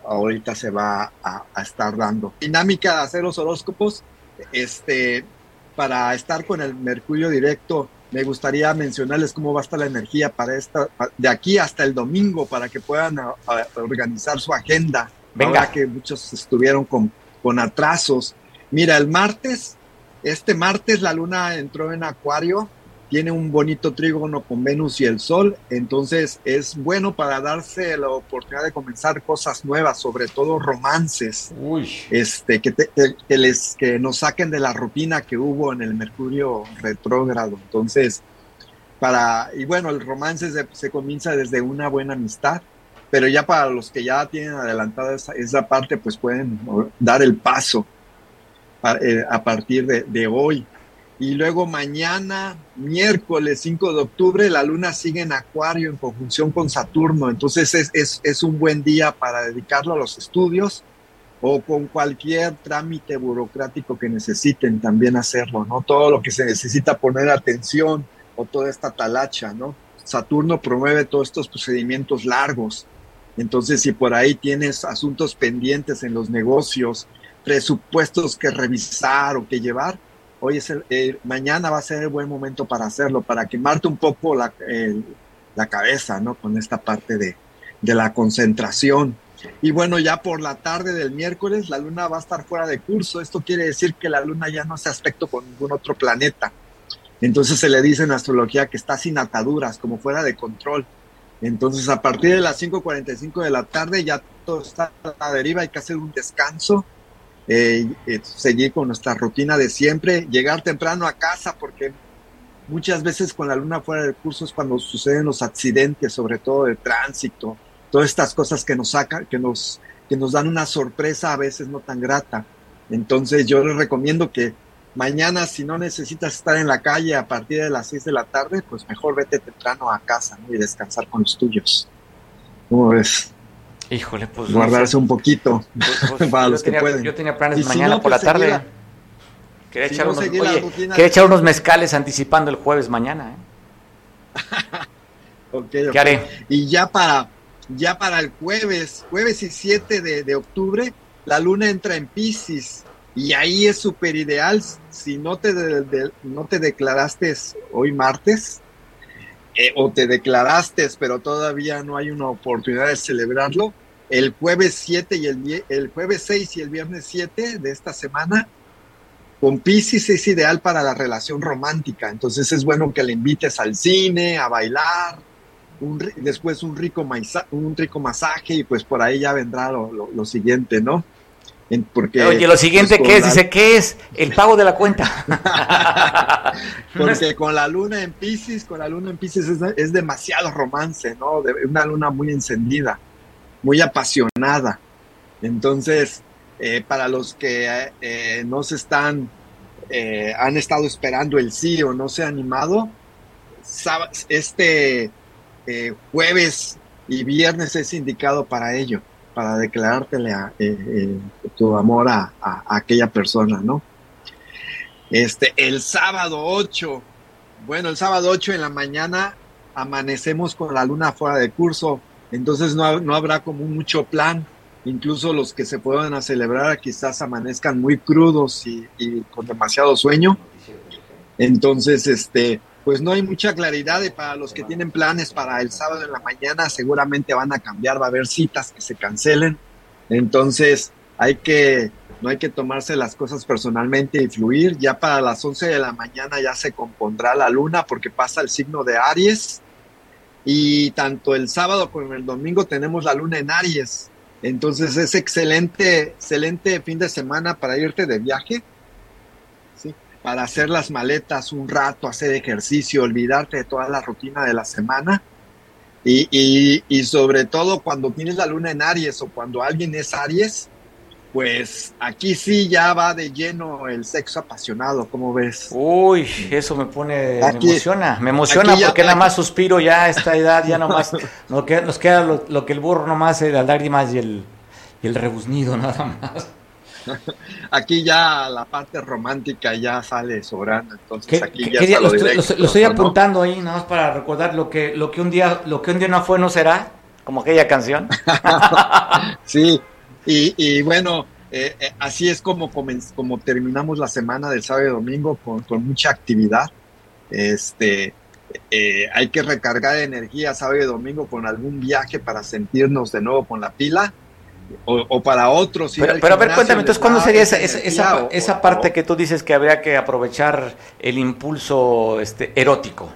ahorita se va a, a, estar dando. Dinámica de hacer los horóscopos, este, para estar con el Mercurio directo me gustaría mencionarles cómo va a estar la energía para esta, de aquí hasta el domingo, para que puedan organizar su agenda. Venga. que muchos estuvieron con, con atrasos. Mira, el martes, este martes la luna entró en Acuario, tiene un bonito trígono con Venus y el Sol, entonces es bueno para darse la oportunidad de comenzar cosas nuevas, sobre todo romances, este que, que, les que nos saquen de la rutina que hubo en el Mercurio retrógrado. Entonces, para y bueno, el romance se, comienza desde una buena amistad, pero ya para los que ya tienen adelantada esa, parte, pues pueden dar el paso a, eh, a partir de, de hoy. Y luego mañana, miércoles 5 de octubre, la luna sigue en Acuario en conjunción con Saturno. Entonces es, es, es, un buen día para dedicarlo a los estudios o con cualquier trámite burocrático que necesiten también hacerlo, ¿no? Todo lo que se necesita poner atención o toda esta talacha, ¿no? Saturno promueve todos estos procedimientos largos. Entonces, si por ahí tienes asuntos pendientes en los negocios, presupuestos que revisar o que llevar, hoy es el, mañana va a ser el buen momento para hacerlo, para quemarte un poco la, la cabeza, ¿no? Con esta parte de, de, la concentración. Y bueno, ya por la tarde del miércoles la luna va a estar fuera de curso. Esto quiere decir que la luna ya no hace aspecto con ningún otro planeta. Entonces se le dice en astrología que está sin ataduras, como fuera de control. Entonces a partir de las 5.45 de la tarde ya todo está a la deriva, hay que hacer un descanso eh, eh, seguir con nuestra rutina de siempre, llegar temprano a casa, porque muchas veces con la luna fuera del curso es cuando suceden los accidentes, sobre todo de tránsito, todas estas cosas que nos sacan, que nos, que nos dan una sorpresa a veces no tan grata. Entonces yo les recomiendo que mañana si no necesitas estar en la calle a partir de las 6 de la tarde, pues mejor vete temprano a casa y descansar con los tuyos. ¿Cómo ves? Híjole, pues. Guardarse un poquito pues, pues, <laughs> para los que pueden. Yo tenía planes mañana por la tarde. quería, echar, unos, oye, echar unos mezcales anticipando el jueves mañana. ¿eh? <laughs> ¿Qué haré? Y ya para, ya para el jueves, jueves y 7 de, de octubre, la luna entra en Pisces. Y ahí es súper ideal. Si no te, no te declaraste hoy martes, eh, o te declaraste, pero todavía no hay una oportunidad de celebrarlo, el jueves 7 y el, el jueves 6 y el viernes 7 de esta semana, con Pisces es ideal para la relación romántica. Entonces es bueno que le invites al cine, a bailar, después un rico, un rico masaje y pues por ahí ya vendrá lo siguiente, ¿no? porque, Oye, lo siguiente pues, que es, dice, ¿qué es? El pago de la cuenta. <laughs> porque con la luna en Pisces, con la luna en Pisces es, demasiado romance, ¿no? De, una luna muy encendida, muy apasionada. Entonces, eh, para los que eh, no se están, eh, han estado esperando el sí o no se han animado, este jueves y viernes es indicado para ello para declarártele a, tu amor a aquella persona, ¿no? Este, el sábado 8, bueno, el sábado 8 en la mañana amanecemos con la luna fuera de curso, entonces no, no habrá como mucho plan, incluso los que se puedan a celebrar quizás amanezcan muy crudos y, con demasiado sueño. Entonces, este, pues no hay mucha claridad para los que tienen planes para el sábado en la mañana seguramente van a cambiar, va a haber citas que se cancelen. Entonces, hay que no hay que tomarse las cosas personalmente y fluir. Ya para las 11 de la mañana ya se compondrá la luna porque pasa el signo de Aries. Y tanto el sábado como el domingo tenemos la luna en Aries. Entonces es excelente, excelente fin de semana para irte de viaje, ¿sí? para hacer las maletas un rato, hacer ejercicio, olvidarte de toda la rutina de la semana. Y, y, y sobre todo cuando tienes la luna en Aries o cuando alguien es Aries, pues aquí sí ya va de lleno el sexo apasionado, ¿cómo ves? Uy, eso me pone, Aquí- me emociona, me emociona ya- porque nada más suspiro ya a esta edad, ya nomás, <laughs> no queda- nos queda lo, lo que el burro nomás, eh, las lágrimas y el, y el rebuznido <laughs> nada más. Aquí ya la parte romántica ya sale sobrando, entonces ¿Qué- aquí ya qué día- está lo, lo estoy, lo lo apuntando ahí, nada más para recordar lo que, lo que un día, lo que un día no fue, no será, como aquella canción. <laughs> Sí, y, y bueno, eh, eh, así es como, como terminamos la semana del sábado y domingo con, con mucha actividad. Este, eh, hay que recargar energía sábado y domingo con algún viaje para sentirnos de nuevo con la pila. O, o para otros. Pero, a ver, cuéntame, entonces, ¿cuándo sería esa esa, o- parte que tú dices que habría que aprovechar el impulso este, erótico?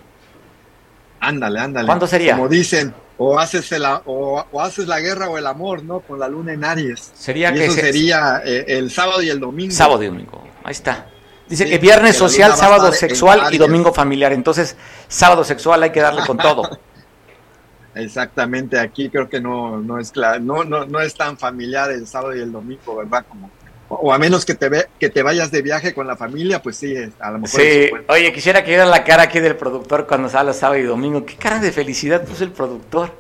Ándale, ándale. ¿Cuándo sería? Como dicen, o haces, el, o, o haces la guerra o el amor, ¿no? Con la luna en Aries. Sería y que eso se- sería eh, el sábado y el domingo. Sábado y domingo, ahí está. Dice Sí, que viernes social, sábado sexual y domingo familiar. Entonces, sábado sexual hay que darle con todo. <laughs> Exactamente, aquí creo que no, no es claro, no, no, no es tan familiar el sábado y el domingo, ¿verdad? Como, o, a menos que te ve, que te vayas de viaje con la familia, pues sí, a lo mejor Sí, oye, quisiera que viera la cara aquí del productor cuando sale sábado y domingo. Qué cara de felicidad puso el productor.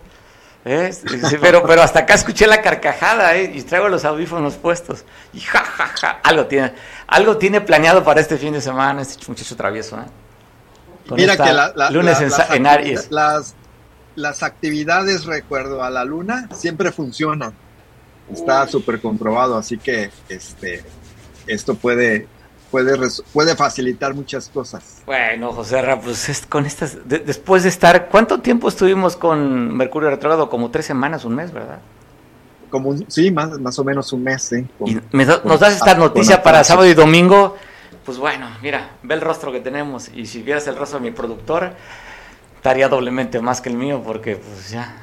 ¿eh? Sí, pero, pero hasta acá escuché la carcajada ¿eh? y traigo los audífonos puestos. Y ja, ja, ja, algo tiene, algo tiene planeado para este fin de semana este muchacho travieso. ¿eh? Con Mira que la- la- lunes la- en, las, en Aries. las, las actividades, recuerdo, a la luna siempre funcionan. Está súper comprobado, así que este, esto puede, puede, puede facilitar muchas cosas. Bueno, José Ra, pues es- con estas, de- después de estar, ¿cuánto tiempo estuvimos con Mercurio retrógrado? Como tres semanas, un mes, ¿verdad? Como un- sí, más, más o menos un mes, ¿eh? Con- Y me da- con- nos das esta noticia para sábado y domingo, pues bueno, mira, ve el rostro que tenemos y si vieras el rostro de mi productor, estaría doblemente más que el mío porque pues ya.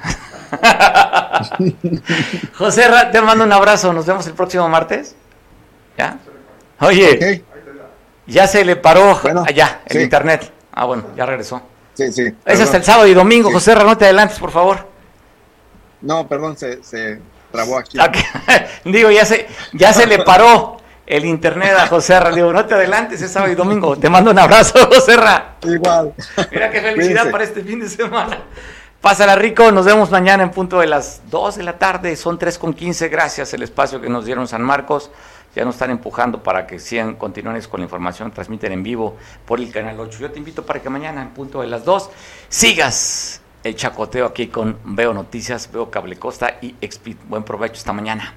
<laughs> <laughs> José, te mando un abrazo, nos vemos el próximo martes. ¿Ya? Oye, ya se le paró allá el sí. internet. Ah, bueno, ya regresó. Sí, sí. Hasta el sábado y domingo, Sí. José no te adelantes, por favor. No, perdón, se, se trabó aquí. <laughs> Digo, ya se, ya se le paró el internet a José Ra. Digo, no te adelantes, es sábado y domingo. Te mando un abrazo, <laughs> José Ra. Igual. Mira qué felicidad para este fin de semana. Pásala rico, nos vemos mañana en punto de las 2 de la tarde, son 3 con 15, gracias el espacio que nos dieron San Marcos, ya nos están empujando para que sigan, continúen con la información, transmiten en vivo por el canal 8. Yo te invito para que mañana en punto de las 2 sigas el chacoteo aquí con Veo Noticias, Veo Cable Costa y Expit. Buen provecho esta mañana.